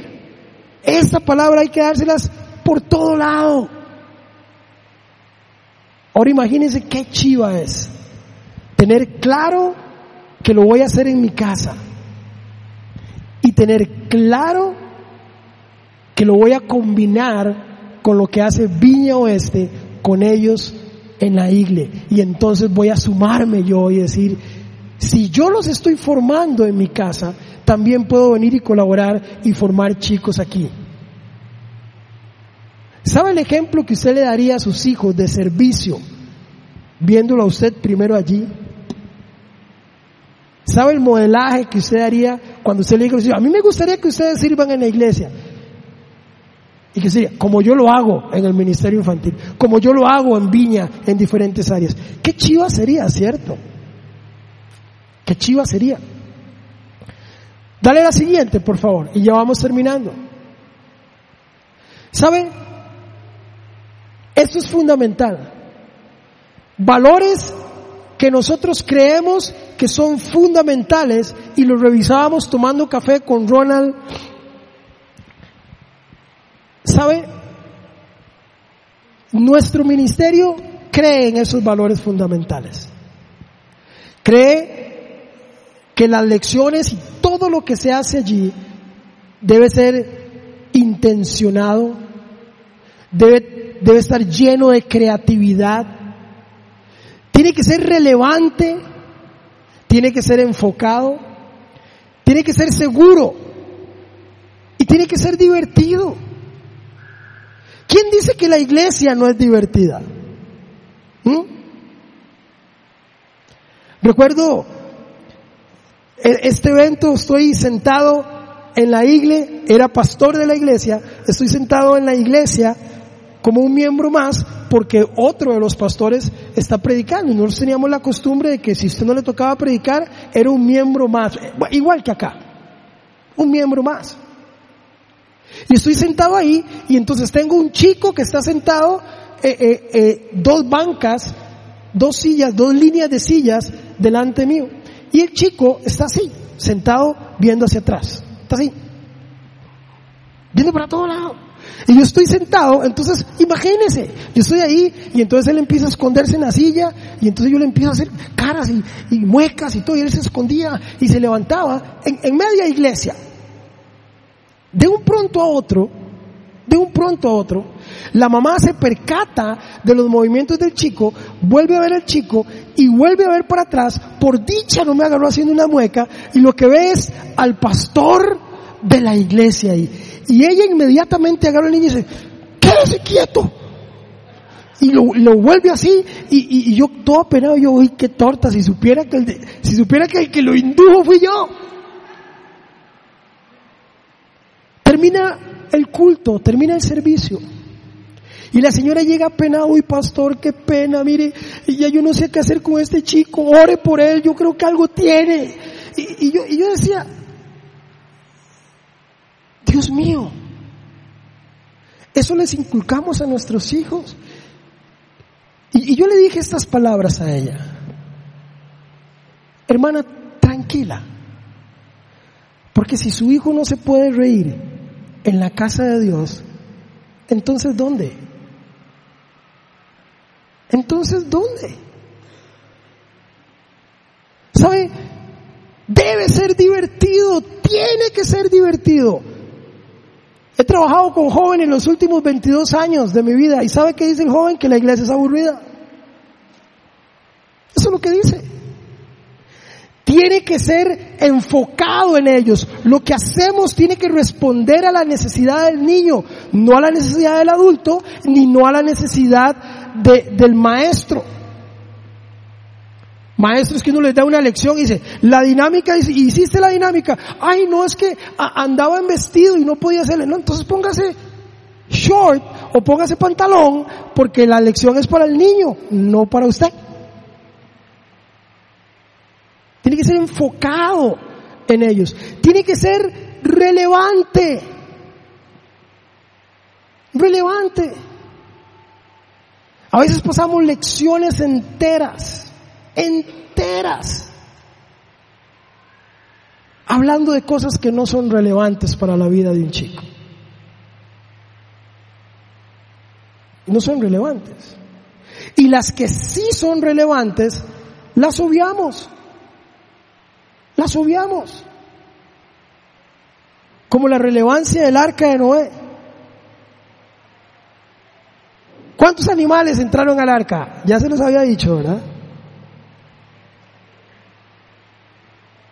esta palabra hay que dárselas por todo lado. Ahora imagínense qué chiva es tener claro que lo voy a hacer en mi casa y tener claro que lo voy a combinar con lo que hace Viña Oeste con ellos en la iglesia. Y entonces voy a sumarme yo y decir, si yo los estoy formando en mi casa, también puedo venir y colaborar y formar chicos aquí. ¿Sabe el ejemplo que usted le daría a sus hijos de servicio, viéndolo a usted primero allí? ¿Sabe el modelaje que usted haría cuando usted le dice, a mí me gustaría que ustedes sirvan en la iglesia? Y que sería, como yo lo hago en el ministerio infantil, como yo lo hago en Viña, en diferentes áreas. ¿Qué chiva sería, cierto? ¿Qué chiva sería? Dale la siguiente, por favor, y ya vamos terminando. ¿Saben? Esto es fundamental. Valores que nosotros creemos que son fundamentales y los revisábamos tomando café con Ronald. ¿Sabe? Nuestro ministerio cree en esos valores fundamentales. cree que las lecciones y todo lo que se hace allí debe ser intencionado, debe, debe estar lleno de creatividad, tiene que ser relevante, tiene que ser enfocado, tiene que ser seguro y tiene que ser divertido. ¿Quién dice que la iglesia no es divertida? ¿Mm? Recuerdo e-, este evento, estoy sentado en la iglesia, era pastor de la iglesia, estoy sentado en la iglesia como un miembro más porque otro de los pastores está predicando. Nosotros teníamos la costumbre de que si usted no le tocaba predicar, era un miembro más, igual que acá, un miembro más. Y estoy sentado ahí y entonces tengo un chico que está sentado, eh, eh, eh, dos bancas, dos sillas, dos líneas de sillas delante mío. Y el chico está así, sentado viendo hacia atrás. Está así. Viendo para todo lado. Y yo estoy sentado, entonces imagínense, yo estoy ahí y entonces él empieza a esconderse en la silla y entonces yo le empiezo a hacer caras y, muecas y todo y él se escondía y se levantaba en, en media iglesia. De un pronto a otro, de un pronto a otro, la mamá se percata de los movimientos del chico, vuelve a ver al chico y vuelve a ver para atrás. Por dicha no me agarró haciendo una mueca y lo que ve es al pastor de la iglesia ahí. Y ella inmediatamente agarra al niño y dice, quédese quieto. Y lo, vuelve así y, yo todo apenado, yo, uy, qué torta, si supiera que el si supiera que el que lo indujo fui yo. Termina el culto, termina el servicio. Y la señora llega apenada, uy pastor, qué pena, mire, y ya yo no sé qué hacer con este chico, ore por él, yo creo que algo tiene. Y, yo, y yo decía, Dios mío, eso les inculcamos a nuestros hijos. Y, yo le dije estas palabras a ella, hermana, tranquila, porque si su hijo no se puede reír en la casa de Dios, entonces ¿dónde? Entonces ¿dónde? ¿Sabe? Debe ser divertido, tiene que ser divertido. He trabajado con jóvenes en los últimos 22 años de mi vida y ¿sabe qué dice el joven? Que la iglesia es aburrida. Eso es lo que dice tiene que ser enfocado en ellos. Lo que hacemos tiene que responder a la necesidad del niño, no a la necesidad del adulto, ni no a la necesidad del maestro. Maestros que uno les da una lección y dice, la dinámica, hiciste la dinámica, ay no es que andaba en vestido y no podía hacerle, no, entonces póngase short o póngase pantalón porque la lección es para el niño, no para usted. Tiene que ser enfocado en ellos. Tiene que ser relevante. Relevante. A veces pasamos lecciones enteras, enteras, hablando de cosas que no son relevantes para la vida de un chico. No son relevantes. Y las que sí son relevantes, las obviamos las obviamos. Como la relevancia del arca de Noé. ¿Cuántos animales entraron al arca? Ya se los había dicho, ¿verdad?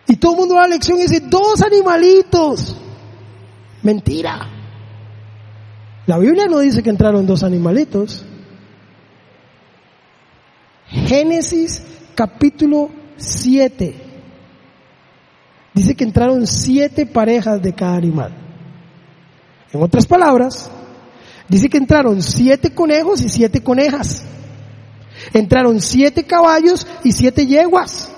Y todo el mundo da la lección y dice, dos animalitos. Mentira. La Biblia no dice que entraron dos animalitos. Génesis capítulo 7 dice que entraron siete parejas de cada animal. En otras palabras, dice que entraron siete conejos y siete conejas. Entraron siete caballos y siete yeguas.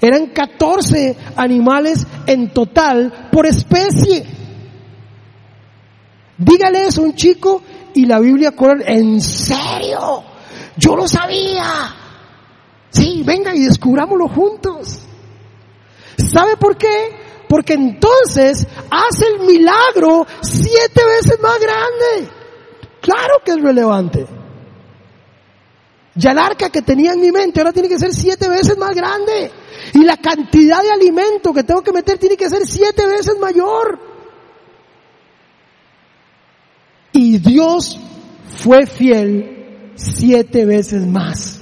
Eran catorce animales en total por especie. Dígale eso a un chico y la Biblia corre, ¿en serio? Yo lo sabía. Sí, venga y descubrámoslo juntos. ¿Sabe por qué? Porque entonces hace el milagro siete veces más grande. Claro que es relevante. Ya el arca que tenía en mi mente ahora tiene que ser siete veces más grande. Y la cantidad de alimento que tengo que meter tiene que ser siete veces mayor. Y Dios fue fiel siete veces más.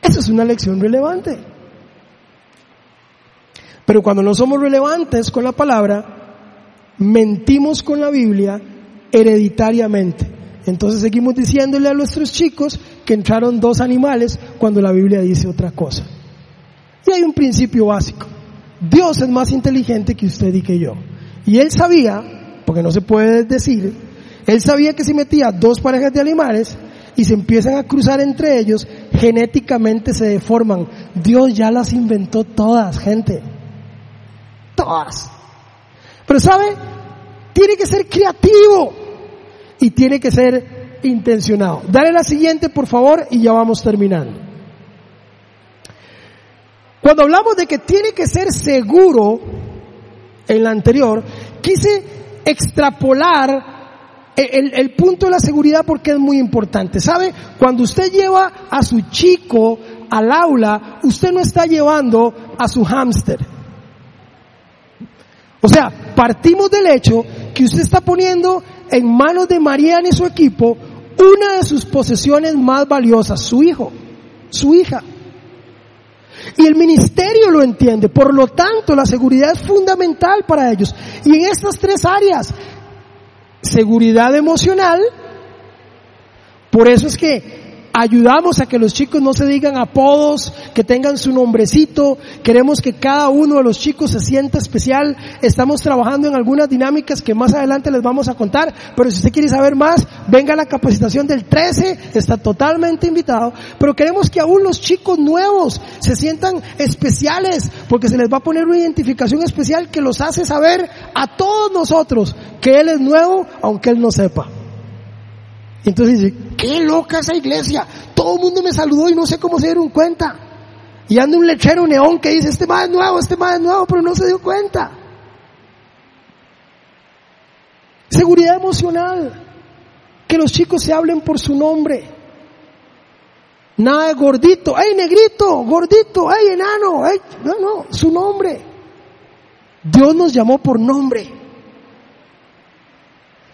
Esa es una lección relevante. Pero cuando no somos relevantes con la palabra, mentimos con la Biblia hereditariamente. Entonces seguimos diciéndole a nuestros chicos que entraron dos animales cuando la Biblia dice otra cosa. Y hay un principio básico. Dios es más inteligente que usted y que yo. Y él sabía, porque no se puede decir, él sabía que si metía dos parejas de animales y se empiezan a cruzar entre ellos, genéticamente se deforman. Dios ya las inventó todas, gente. Todas. Pero sabe, tiene que ser creativo y tiene que ser intencionado. Dale la siguiente, por favor, y ya vamos terminando. Cuando hablamos de que tiene que ser seguro, en la anterior, quise extrapolar el, el, punto de la seguridad porque es muy importante. ¿Sabe? Cuando usted lleva a su chico al aula, usted no está llevando a su hámster. O sea, partimos del hecho que usted está poniendo en manos de Mariana y su equipo una de sus posesiones más valiosas, su hijo, su hija. Y el ministerio lo entiende, por lo tanto la seguridad es fundamental para ellos. Y en estas tres áreas, seguridad emocional, por eso es que ayudamos a que los chicos no se digan apodos, que tengan su nombrecito, queremos que cada uno de los chicos se sienta especial, estamos trabajando en algunas dinámicas que más adelante les vamos a contar, pero si usted quiere saber más, venga a la capacitación del 13, está totalmente invitado, pero queremos que aún los chicos nuevos se sientan especiales, porque se les va a poner una identificación especial que los hace saber a todos nosotros que Él es nuevo, aunque Él no sepa. Entonces qué loca esa iglesia. Todo el mundo me saludó y no sé cómo se dieron cuenta. Y anda un lechero neón que dice, este más es nuevo, este más es nuevo, pero no se dio cuenta. Seguridad emocional. Que los chicos se hablen por su nombre. Nada de gordito, ¡ay negrito! Gordito, ¡ay enano! ¡ay! No, no, su nombre. Dios nos llamó por nombre.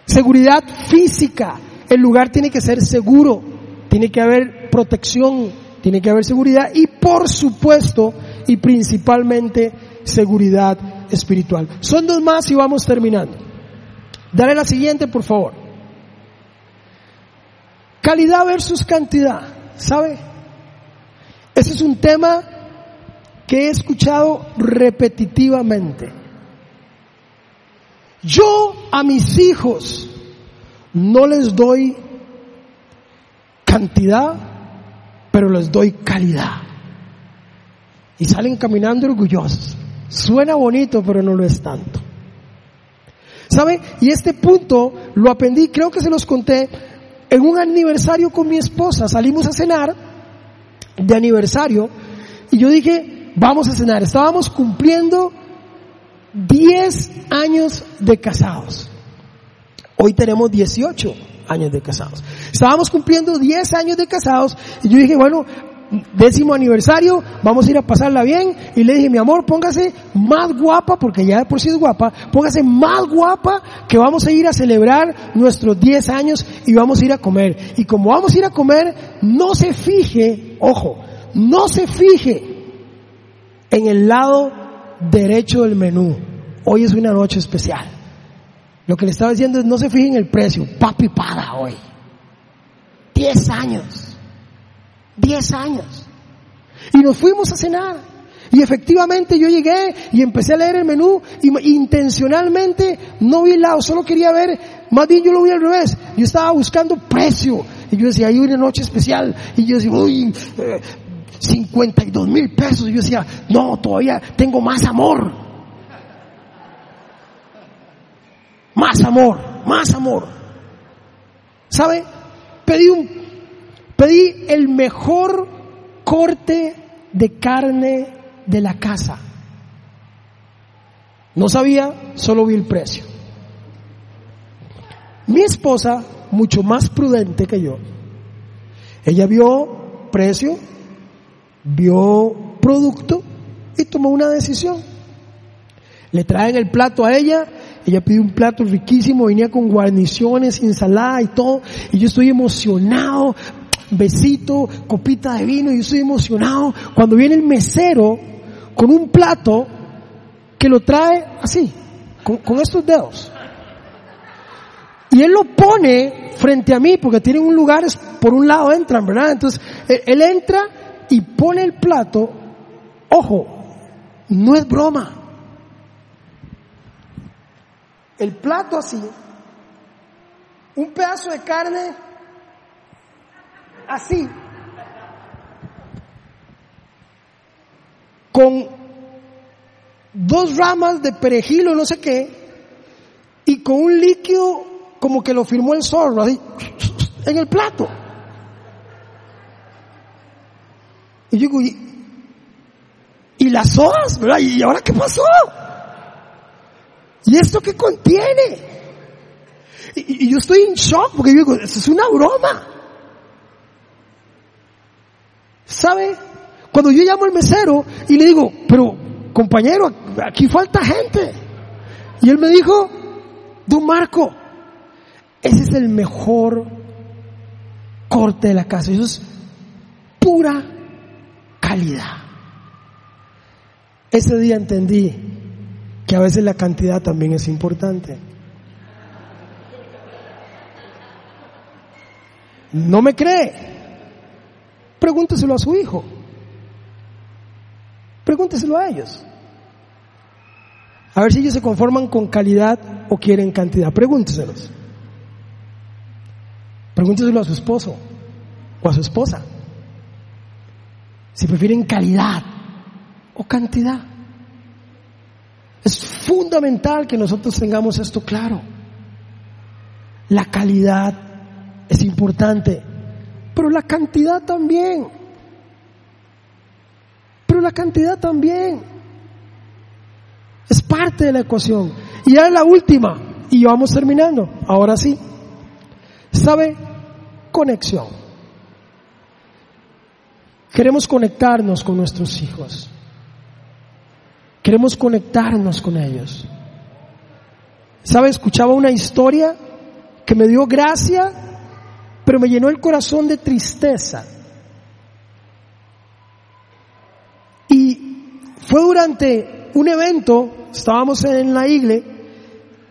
Seguridad física. El lugar tiene que ser seguro, tiene que haber protección, tiene que haber seguridad y por supuesto y principalmente seguridad espiritual. Son dos más y vamos terminando. Dale la siguiente, por favor. Calidad versus cantidad, ¿sabe? Ese es un tema que he escuchado repetitivamente. Yo a mis hijos no les doy cantidad, pero les doy calidad. Y salen caminando orgullosos. Suena bonito, pero no lo es tanto. ¿Sabe? Y este punto lo aprendí, creo que se los conté, en un aniversario con mi esposa. Salimos a cenar de aniversario y yo dije, vamos a cenar. Estábamos cumpliendo 10 años de casados. Hoy tenemos 18 años de casados. Estábamos cumpliendo 10 años de casados y yo dije, bueno, décimo aniversario, vamos a ir a pasarla bien. Y le dije, mi amor, póngase más guapa, porque ya de por sí es guapa, póngase más guapa que vamos a ir a celebrar nuestros 10 años y vamos a ir a comer. Y como vamos a ir a comer, no se fije, ojo, no se fije en el lado derecho del menú. Hoy es una noche especial. Lo que le estaba diciendo es no se fijen en el precio, papi paga hoy. Diez años. Diez años. Y nos fuimos a cenar. Y efectivamente yo llegué y empecé a leer el menú y intencionalmente no vi el lado, solo quería ver, más bien yo lo vi al revés. Yo estaba buscando precio. Y yo decía, hay una noche especial. Y yo decía, uy, eh, 52 mil pesos. Y yo decía, no, todavía tengo más amor. Más amor, más amor. ¿Sabe? Pedí un, pedí el mejor corte de carne de la casa. No sabía, solo vi el precio. Mi esposa, mucho más prudente que yo, ella vio precio, vio producto y tomó una decisión. Le traen el plato a ella, ella pide un plato riquísimo, venía con guarniciones, ensalada y todo, y yo estoy emocionado, besito, copita de vino, y yo estoy emocionado cuando viene el mesero con un plato que lo trae así, con, con estos dedos. Y él lo pone frente a mí, porque tienen un lugar, por un lado entran, ¿verdad? Entonces, él entra y pone el plato, ojo, no es broma. El plato así, un pedazo de carne así, con dos ramas de perejil o no sé qué, y con un líquido como que lo firmó el zorro, así, en el plato. Y yo digo, ¿y, las hojas? ¿verdad? ¿Y ahora qué pasó? ¿Y esto qué contiene? Y, yo estoy en shock porque yo digo, esto es una broma. ¿Sabe? Cuando yo llamo al mesero y le digo, pero compañero, aquí falta gente. Y él me dijo, don Marco, ese es el mejor corte de la casa. Eso es pura calidad. Ese día entendí que a veces la cantidad también es importante. ¿No me cree? Pregúnteselo a su hijo. Pregúnteselo a ellos. A ver si ellos se conforman con calidad o quieren cantidad. Pregúnteselos. Pregúnteselo a su esposo o a su esposa. Si prefieren calidad o cantidad. Es fundamental que nosotros tengamos esto claro. La calidad es importante, pero la cantidad también. Pero la cantidad también. Es parte de la ecuación. Y ya es la última. Y vamos terminando. Ahora sí. ¿Sabe? conexión. Queremos conectarnos con nuestros hijos. Queremos conectarnos con ellos. ¿Sabe? Escuchaba una historia que me dio gracia, pero me llenó el corazón de tristeza. Y fue durante un evento, estábamos en la iglesia,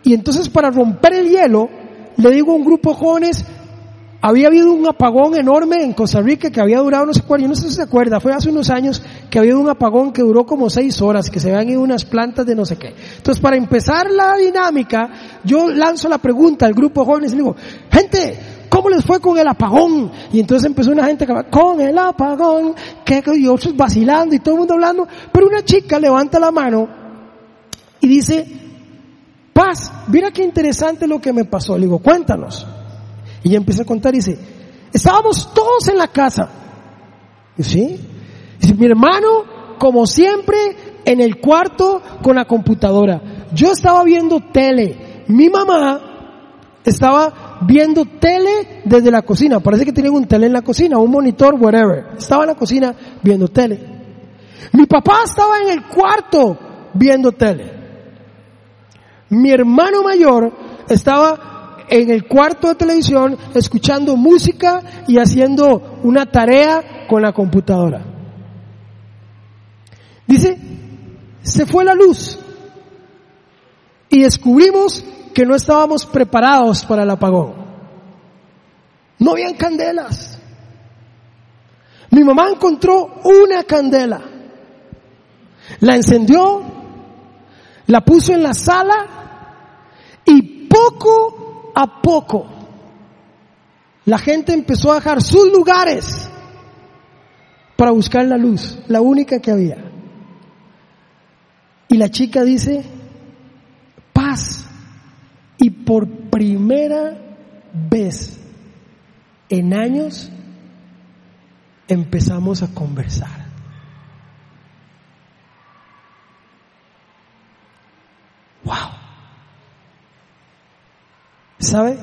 y entonces para romper el hielo, le digo a un grupo de jóvenes, había habido un apagón enorme en Costa Rica que había durado no sé cuál, yo no sé si se acuerda, fue hace unos años que había un apagón que duró como seis horas, que se habían ido unas plantas de no sé qué. Entonces, para empezar la dinámica, yo lanzo la pregunta al grupo de jóvenes y digo, gente, ¿cómo les fue con el apagón? Y entonces empezó una gente que con el apagón, que y otros vacilando y todo el mundo hablando, pero una chica levanta la mano y dice, paz, mira qué interesante lo que me pasó. Le digo, cuéntanos. Y ella empieza a contar y dice, estábamos todos en la casa. ¿Y sí? Dice, mi hermano, como siempre, en el cuarto con la computadora. Yo estaba viendo tele. Mi mamá estaba viendo tele desde la cocina. Parece que tenía un tele en la cocina, un monitor, whatever. Estaba en la cocina viendo tele. Mi papá estaba en el cuarto viendo tele. Mi hermano mayor estaba en el cuarto de televisión escuchando música y haciendo una tarea con la computadora. Dice, se fue la luz y descubrimos que no estábamos preparados para el apagón. No habían candelas. Mi mamá encontró una candela, la encendió, la puso en la sala y poco a poco la gente empezó a dejar sus lugares para buscar la luz, la única que había. Y la chica dice, paz. Y por primera vez en años empezamos a conversar. ¿Sabe?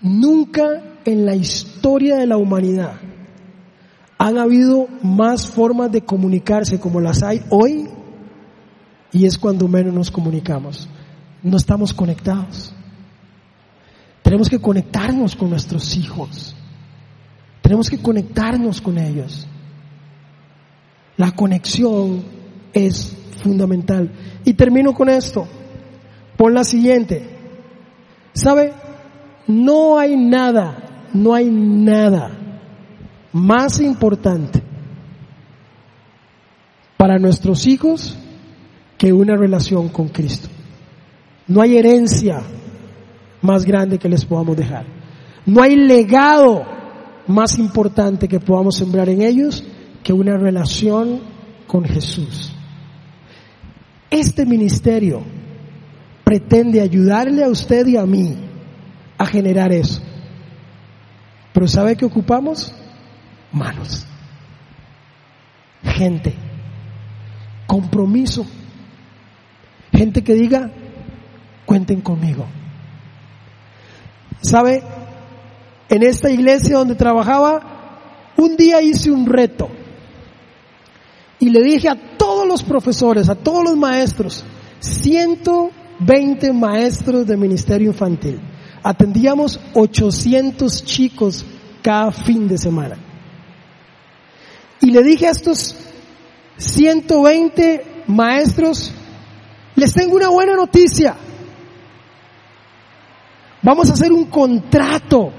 Nunca en la historia de la humanidad Han habido más formas de comunicarse como las hay hoy y es cuando menos nos comunicamos. No estamos conectados. Tenemos que conectarnos con nuestros hijos. Tenemos que conectarnos con ellos. La conexión es fundamental. Y termino con esto. Pon la siguiente. ¿Sabe? No hay nada, no hay nada más importante para nuestros hijos que una relación con Cristo. No hay herencia más grande que les podamos dejar. No hay legado más importante que podamos sembrar en ellos que una relación con Jesús. Este ministerio pretende ayudarle a usted y a mí a generar eso. Pero ¿sabe qué ocupamos? Manos. Gente. Compromiso. Gente que diga, cuenten conmigo. ¿Sabe? En esta iglesia donde trabajaba, un día hice un reto. Y le dije a todos los profesores, a todos los maestros, 120 maestros de ministerio infantil. Atendíamos 800 chicos cada fin de semana. Y le dije a estos 120 maestros, les tengo una buena noticia. Vamos a hacer un contrato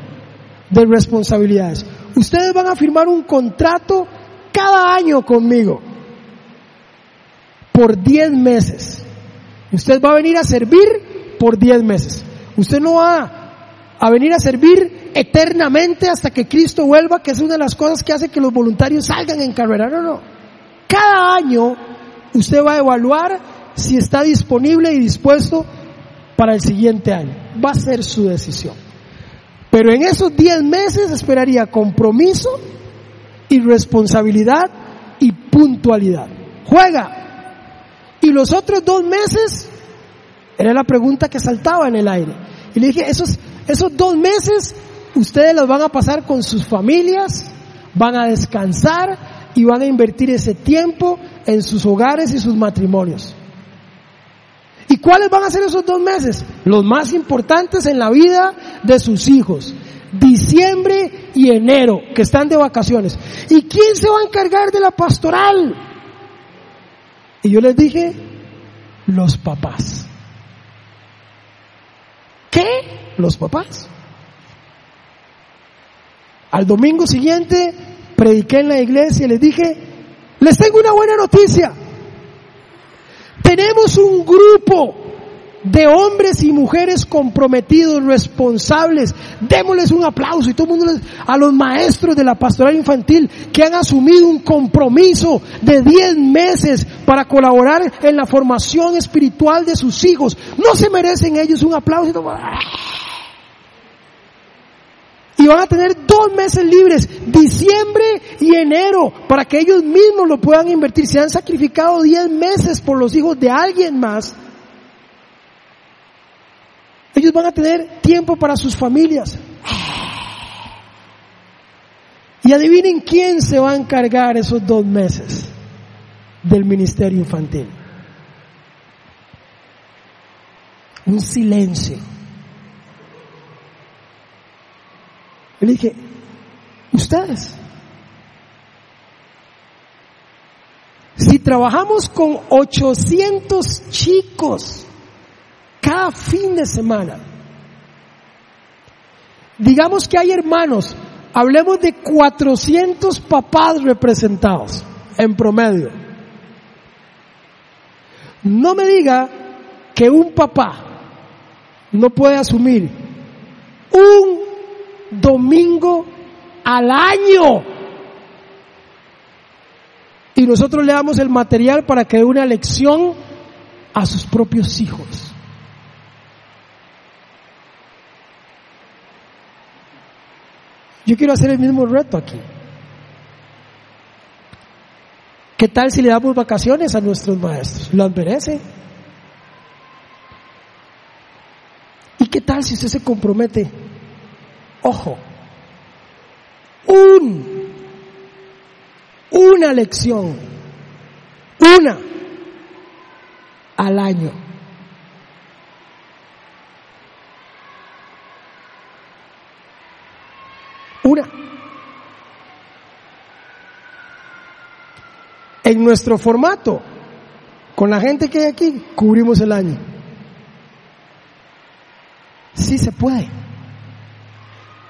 de responsabilidades. Ustedes van a firmar un contrato cada año conmigo por 10 meses. Usted va a venir a servir por 10 meses. Usted no va a venir a servir eternamente hasta que Cristo vuelva, que es una de las cosas que hace que los voluntarios salgan en carrera. No, no. Cada año usted va a evaluar si está disponible y dispuesto para el siguiente año. Va a ser su decisión. Pero en esos 10 meses esperaría compromiso y responsabilidad y puntualidad. Juega. Y los otros dos meses era la pregunta que saltaba en el aire. Y le dije, esos, esos dos meses ustedes los van a pasar con sus familias, van a descansar y van a invertir ese tiempo en sus hogares y sus matrimonios. ¿Y cuáles van a ser esos dos meses? Los más importantes en la vida de sus hijos. Diciembre y enero, que están de vacaciones. ¿Y quién se va a encargar de la pastoral? Y yo les dije, los papás. ¿Qué? Los papás. Al domingo siguiente prediqué en la iglesia y les dije, les tengo una buena noticia. Tenemos un grupo de hombres y mujeres comprometidos, responsables. Démosles un aplauso y todo el mundo a los maestros de la pastoral infantil que han asumido un compromiso de 10 meses para colaborar en la formación espiritual de sus hijos. No se merecen ellos un aplauso. Y van a tener dos meses libres, diciembre y enero, para que ellos mismos lo puedan invertir. Se han sacrificado diez meses por los hijos de alguien más. Ellos van a tener tiempo para sus familias. Y adivinen quién se va a encargar esos dos meses del ministerio infantil. Un silencio. Y le dije, ustedes, si trabajamos con 800 chicos cada fin de semana, digamos que hay hermanos, hablemos de 400 papás representados en promedio. No me diga que un papá no puede asumir un domingo al año. Y nosotros le damos el material para que dé una lección a sus propios hijos. Yo quiero hacer el mismo reto aquí. ¿Qué tal si le damos vacaciones a nuestros maestros? ¿Lo merece? ¿Y qué tal si usted se compromete Ojo, un una lección, una al año. En nuestro formato, con la gente que hay aquí, cubrimos el año. Sí se puede.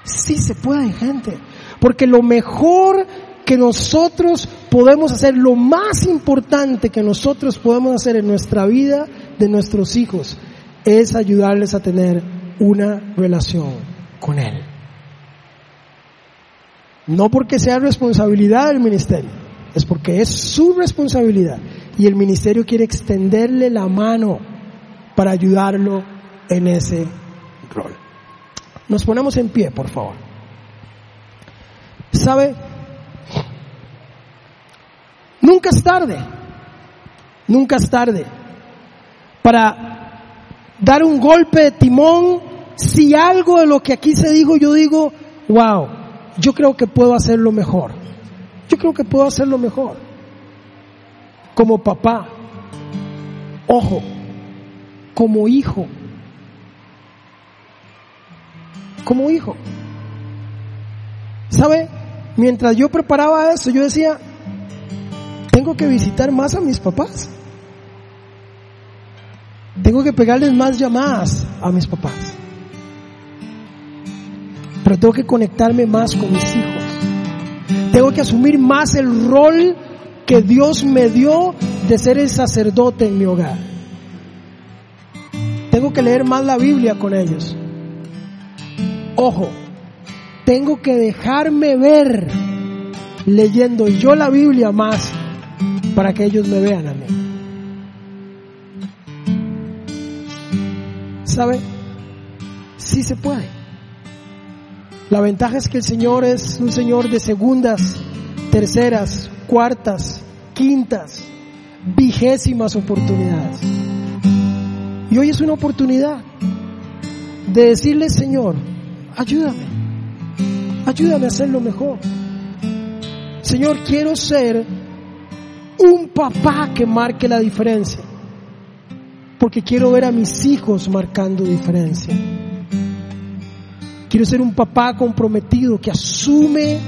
Sí se puede, gente. Porque lo mejor que nosotros podemos hacer, lo más importante que nosotros podemos hacer en nuestra vida de nuestros hijos, es ayudarles a tener una relación con Él. No porque sea responsabilidad del ministerio, es porque es su responsabilidad y el ministerio quiere extenderle la mano para ayudarlo en ese rol. Nos ponemos en pie, por favor. ¿Sabe? Nunca es tarde, nunca es tarde para dar un golpe de timón si algo de lo que aquí se dijo yo digo, wow, yo creo que puedo hacerlo mejor. Yo creo que puedo hacerlo mejor. Como papá, ojo, como hijo, como hijo. ¿Sabe? Mientras yo preparaba eso, yo decía, tengo que visitar más a mis papás. Tengo que pegarles más llamadas a mis papás. Pero tengo que conectarme más con mis hijos. Tengo que asumir más el rol que Dios me dio de ser el sacerdote en mi hogar. Tengo que leer más la Biblia con ellos. Ojo, tengo que dejarme ver leyendo yo la Biblia más para que ellos me vean a mí. ¿Sabe? Sí se puede. La ventaja es que el Señor es un Señor de segundas, terceras, cuartas, quintas, vigésimas oportunidades. Y hoy es una oportunidad de decirle, Señor, ayúdame, ayúdame a hacerlo mejor. Señor, quiero ser un papá que marque la diferencia. Porque quiero ver a mis hijos marcando diferencia. Quiero ser un papá comprometido que asume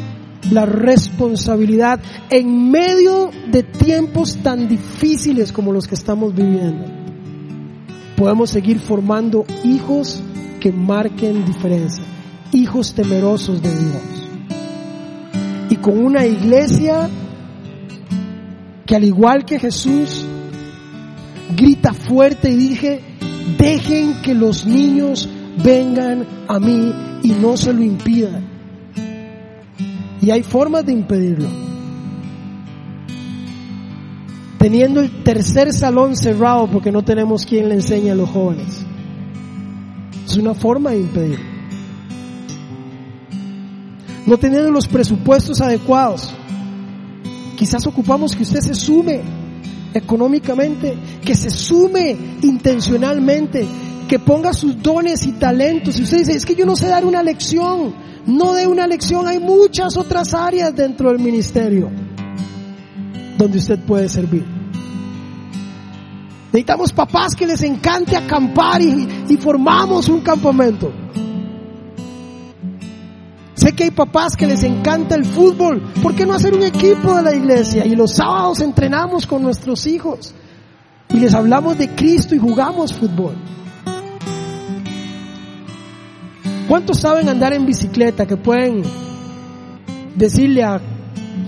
la responsabilidad en medio de tiempos tan difíciles como los que estamos viviendo. Podemos seguir formando hijos que marquen diferencia, hijos temerosos de Dios. Y con una iglesia que al igual que Jesús, grita fuerte y dije, dejen que los niños vengan a mí y no se lo impidan. Y hay formas de impedirlo. Teniendo el tercer salón cerrado porque no tenemos quien le enseñe a los jóvenes. Es una forma de impedirlo. No teniendo los presupuestos adecuados Quizás ocupamos que usted se sume económicamente, que se sume intencionalmente, que ponga sus dones y talentos. Y usted dice, es que yo no sé dar una lección. No de una lección, hay muchas otras áreas dentro del ministerio donde usted puede servir. Necesitamos papás que les encante acampar y, y formamos un campamento. Sé que hay papás que les encanta el fútbol. ¿Por qué no hacer un equipo de la iglesia? Y los sábados entrenamos con nuestros hijos. Y les hablamos de Cristo y jugamos fútbol. ¿Cuántos saben andar en bicicleta que pueden decirle a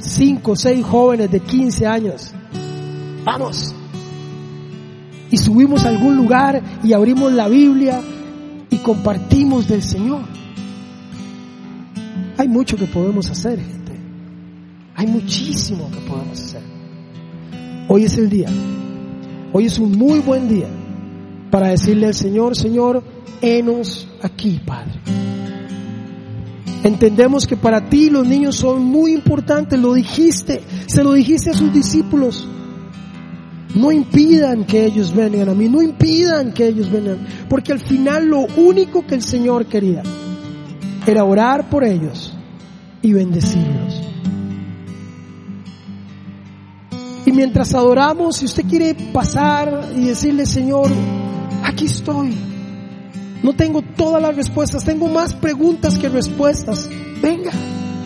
cinco o seis jóvenes de 15 años, vamos? Y subimos a algún lugar y abrimos la Biblia y compartimos del Señor. Hay mucho que podemos hacer, gente. Hay muchísimo que podemos hacer. Hoy es el día. Hoy es un muy buen día para decirle al Señor, Señor, enos aquí, Padre. Entendemos que para ti los niños son muy importantes, lo dijiste, se lo dijiste a sus discípulos. No impidan que ellos vengan a mí, no impidan que ellos vengan, porque al final lo único que el Señor quería era orar por ellos y bendecirlos. Y mientras adoramos, si usted quiere pasar y decirle, Señor, aquí estoy. No tengo todas las respuestas, tengo más preguntas que respuestas. Venga,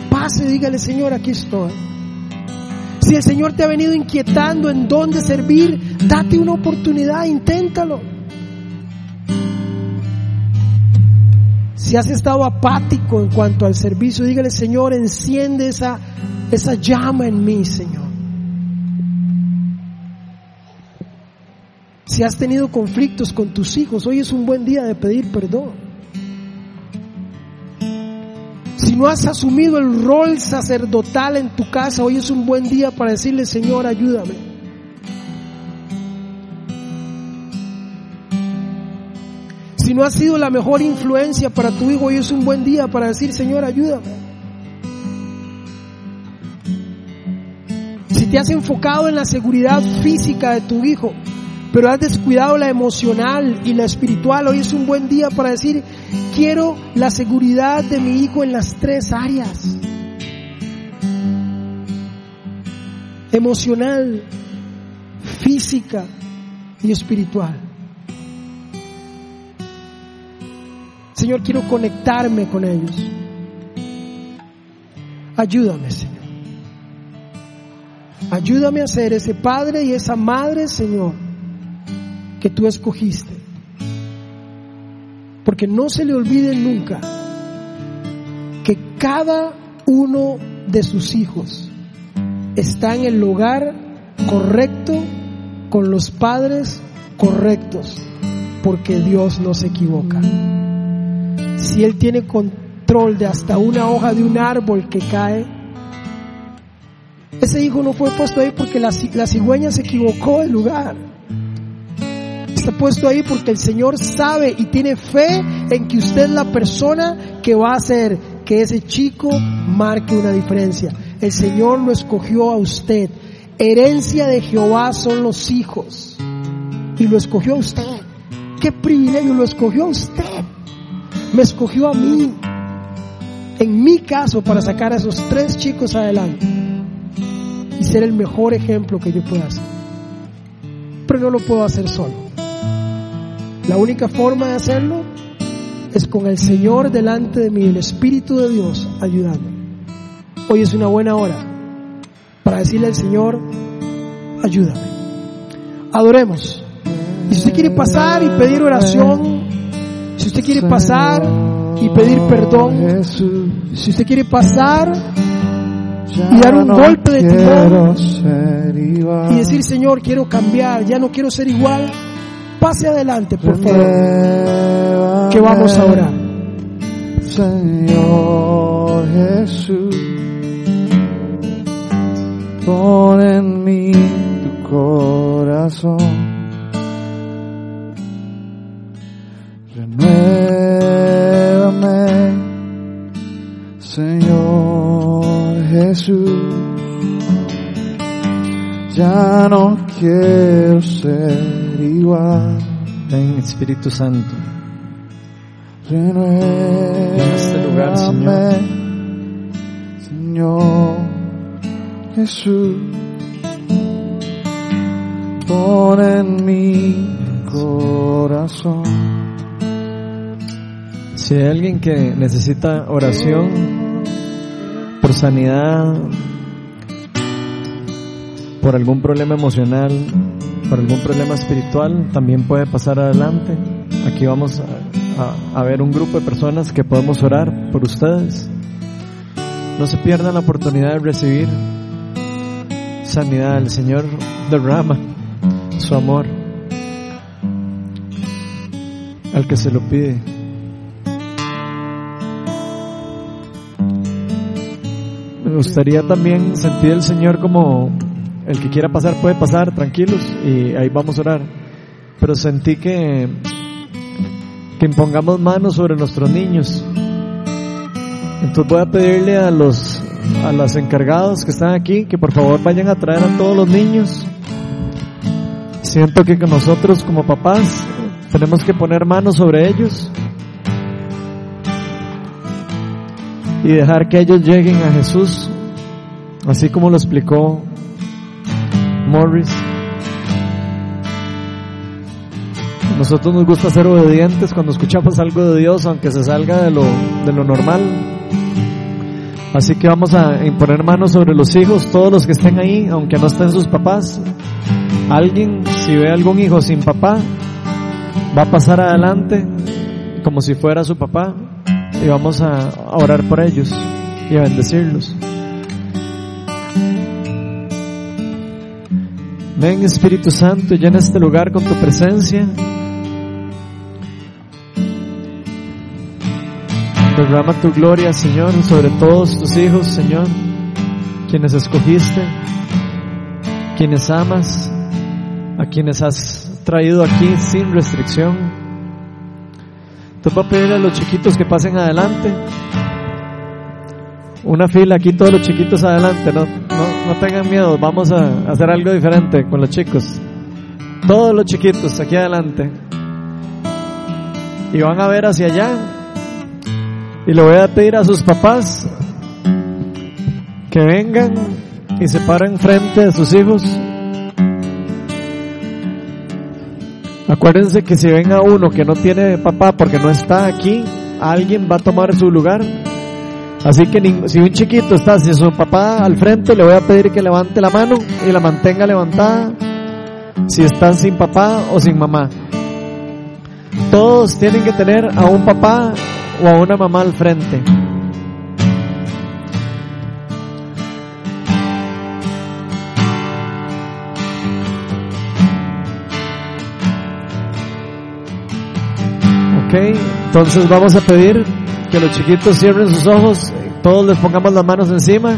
pase, dígale, Señor, aquí estoy. Si el Señor te ha venido inquietando en dónde servir, date una oportunidad, inténtalo. Si has estado apático en cuanto al servicio, dígale, Señor, enciende esa, esa llama en mí, Señor. Si has tenido conflictos con tus hijos, hoy es un buen día de pedir perdón. Si no has asumido el rol sacerdotal en tu casa, hoy es un buen día para decirle, Señor, ayúdame. Si no has sido la mejor influencia para tu hijo, hoy es un buen día para decir, Señor, ayúdame. Si te has enfocado en la seguridad física de tu hijo, pero has descuidado la emocional y la espiritual, hoy es un buen día para decir, quiero la seguridad de mi hijo en las tres áreas. Emocional, física y espiritual. Señor, quiero conectarme con ellos. Ayúdame, Señor. Ayúdame a ser ese padre y esa madre, Señor, que tú escogiste. Porque no se le olvide nunca que cada uno de sus hijos está en el lugar correcto con los padres correctos, porque Dios no se equivoca. Si Él tiene control de hasta una hoja de un árbol que cae, ese hijo no fue puesto ahí porque la, la cigüeña se equivocó de lugar. Está puesto ahí porque el Señor sabe y tiene fe en que usted es la persona que va a hacer que ese chico marque una diferencia. El Señor lo escogió a usted. Herencia de Jehová son los hijos. Y lo escogió a usted. Qué privilegio, lo escogió a usted me escogió a mí, en mi caso, para sacar a esos tres chicos adelante y ser el mejor ejemplo que yo pueda hacer. Pero no lo puedo hacer solo. La única forma de hacerlo es con el Señor delante de mí, el Espíritu de Dios ayudando. Hoy es una buena hora para decirle al Señor, ayúdame. Adoremos. Y si usted quiere pasar y pedir oración, si usted quiere pasar y pedir perdón, si usted quiere pasar y dar un golpe de timón y decir, Señor, quiero cambiar, ya no quiero ser igual, pase adelante, por favor, que vamos a orar. Señor Jesús, pon en mí tu corazón. Renuévame, Señor Jesús. Ya no quiero ser igual. Ven Espíritu Santo. Renuévame, En este lugar, Señor. Señor Jesús. Pon en mi corazón. Si hay alguien que necesita oración por sanidad, por algún problema emocional, por algún problema espiritual, también puede pasar adelante. Aquí vamos a, a- ver un grupo de personas que podemos orar por ustedes. No se pierdan la oportunidad de recibir sanidad. El Señor derrama su amor al que se lo pide. Me gustaría también sentir el Señor como el que quiera pasar puede pasar, tranquilos, y ahí vamos a orar. Pero sentí que, que impongamos manos sobre nuestros niños. Entonces voy a pedirle a los, a encargados que están aquí que por favor vayan a traer a todos los niños. Siento que nosotros como papás tenemos que poner manos sobre ellos y dejar que ellos lleguen a Jesús, así como lo explicó Morris. Nosotros nos gusta ser obedientes cuando escuchamos algo de Dios, aunque se salga de lo, de lo normal. Así que vamos a imponer manos sobre los hijos, todos los que estén ahí, aunque no estén sus papás. Alguien, si ve algún hijo sin papá, va a pasar adelante como si fuera su papá y vamos a orar por ellos y a bendecirlos. Ven Espíritu Santo, llena este lugar con tu presencia. Derrama tu gloria, Señor, sobre todos tus hijos, Señor, quienes escogiste, quienes amas, a quienes has traído aquí sin restricción. Te voy a pedir a los chiquitos que pasen adelante. Una fila aquí, todos los chiquitos adelante, no, no, no tengan miedo, vamos a hacer algo diferente con los chicos. Todos los chiquitos aquí adelante. Y van a ver hacia allá. Y le voy a pedir a sus papás que vengan y se paren frente a sus hijos. Acuérdense que si ven a uno que no tiene papá porque no está aquí, alguien va a tomar su lugar. Así que si un chiquito está sin su papá al frente, le voy a pedir que levante la mano y la mantenga levantada. Si están sin papá o sin mamá. Todos tienen que tener a un papá o a una mamá al frente. Ok, entonces vamos a pedir que los chiquitos cierren sus ojos, todos les pongamos las manos encima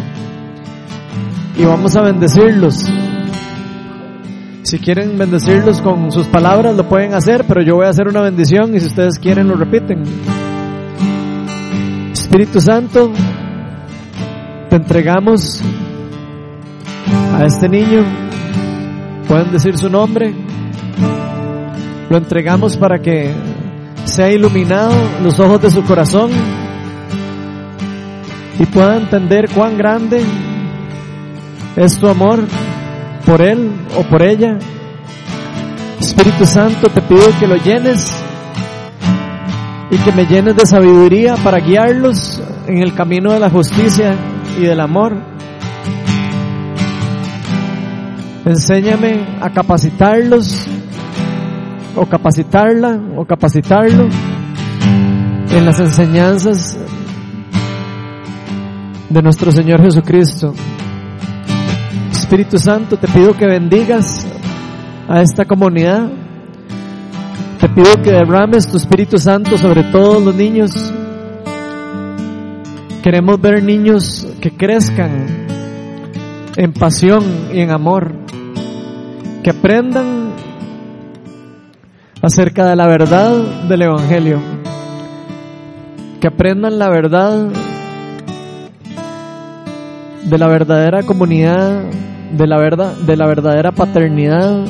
y vamos a bendecirlos. Si quieren bendecirlos con sus palabras lo pueden hacer, pero yo voy a hacer una bendición y si ustedes quieren lo repiten. Espíritu Santo, te entregamos a este niño, pueden decir su nombre, lo entregamos para que sea iluminado los ojos de su corazón y pueda entender cuán grande es tu amor por él o por ella. Espíritu Santo, te pido que lo llenes y que me llenes de sabiduría para guiarlos en el camino de la justicia y del amor. Enséñame a capacitarlos o capacitarla o capacitarlo en las enseñanzas de nuestro Señor Jesucristo. Espíritu Santo, te pido que bendigas a esta comunidad. Te pido que derrames tu Espíritu Santo sobre todos los niños. Queremos ver niños que crezcan en pasión y en amor, que aprendan acerca de la verdad del Evangelio, que aprendan la verdad de la verdadera comunidad, de la verdad, de la verdadera paternidad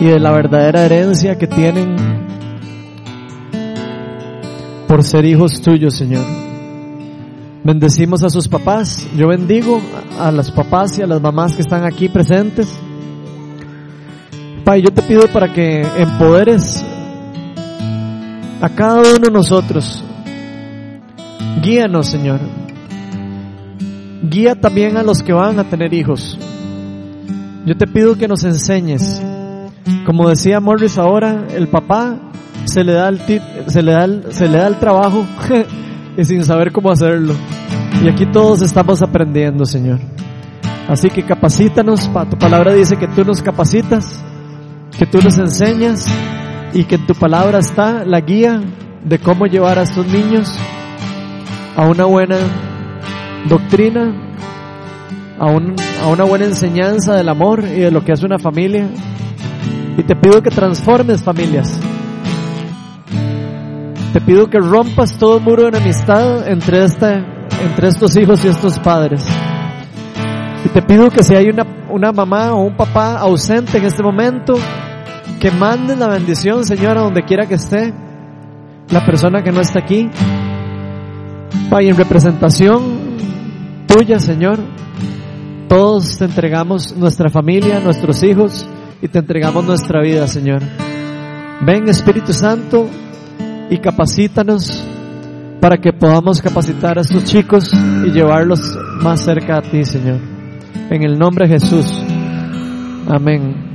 y de la verdadera herencia que tienen por ser hijos tuyos, Señor. Bendecimos a sus papás. Yo bendigo a los papás y a las mamás que están aquí presentes. Pai, yo te pido para que empoderes a cada uno de nosotros. Guíanos, Señor. Guía también a los que van a tener hijos. Yo te pido que nos enseñes. Como decía Morris ahora, el papá se le da el, se le da se le da el trabajo y sin saber cómo hacerlo. Y aquí todos estamos aprendiendo, Señor. Así que capacítanos, pa- tu palabra dice que tú nos capacitas, que tú nos enseñas y que en tu palabra está la guía de cómo llevar a estos niños a una buena doctrina, a, un- a una buena enseñanza del amor y de lo que es una familia. Y te pido que transformes familias. Te pido que rompas todo muro de enemistad entre, esta, entre estos hijos y estos padres. Y te pido que si hay una, una mamá o un papá ausente en este momento, que mandes la bendición, Señor, a donde quiera que esté la persona que no está aquí. Pai, en representación tuya, Señor, todos te entregamos nuestra familia, nuestros hijos y te entregamos nuestra vida, Señor. Ven Espíritu Santo y capacítanos para que podamos capacitar a estos chicos y llevarlos más cerca a ti, Señor. En el nombre de Jesús. Amén.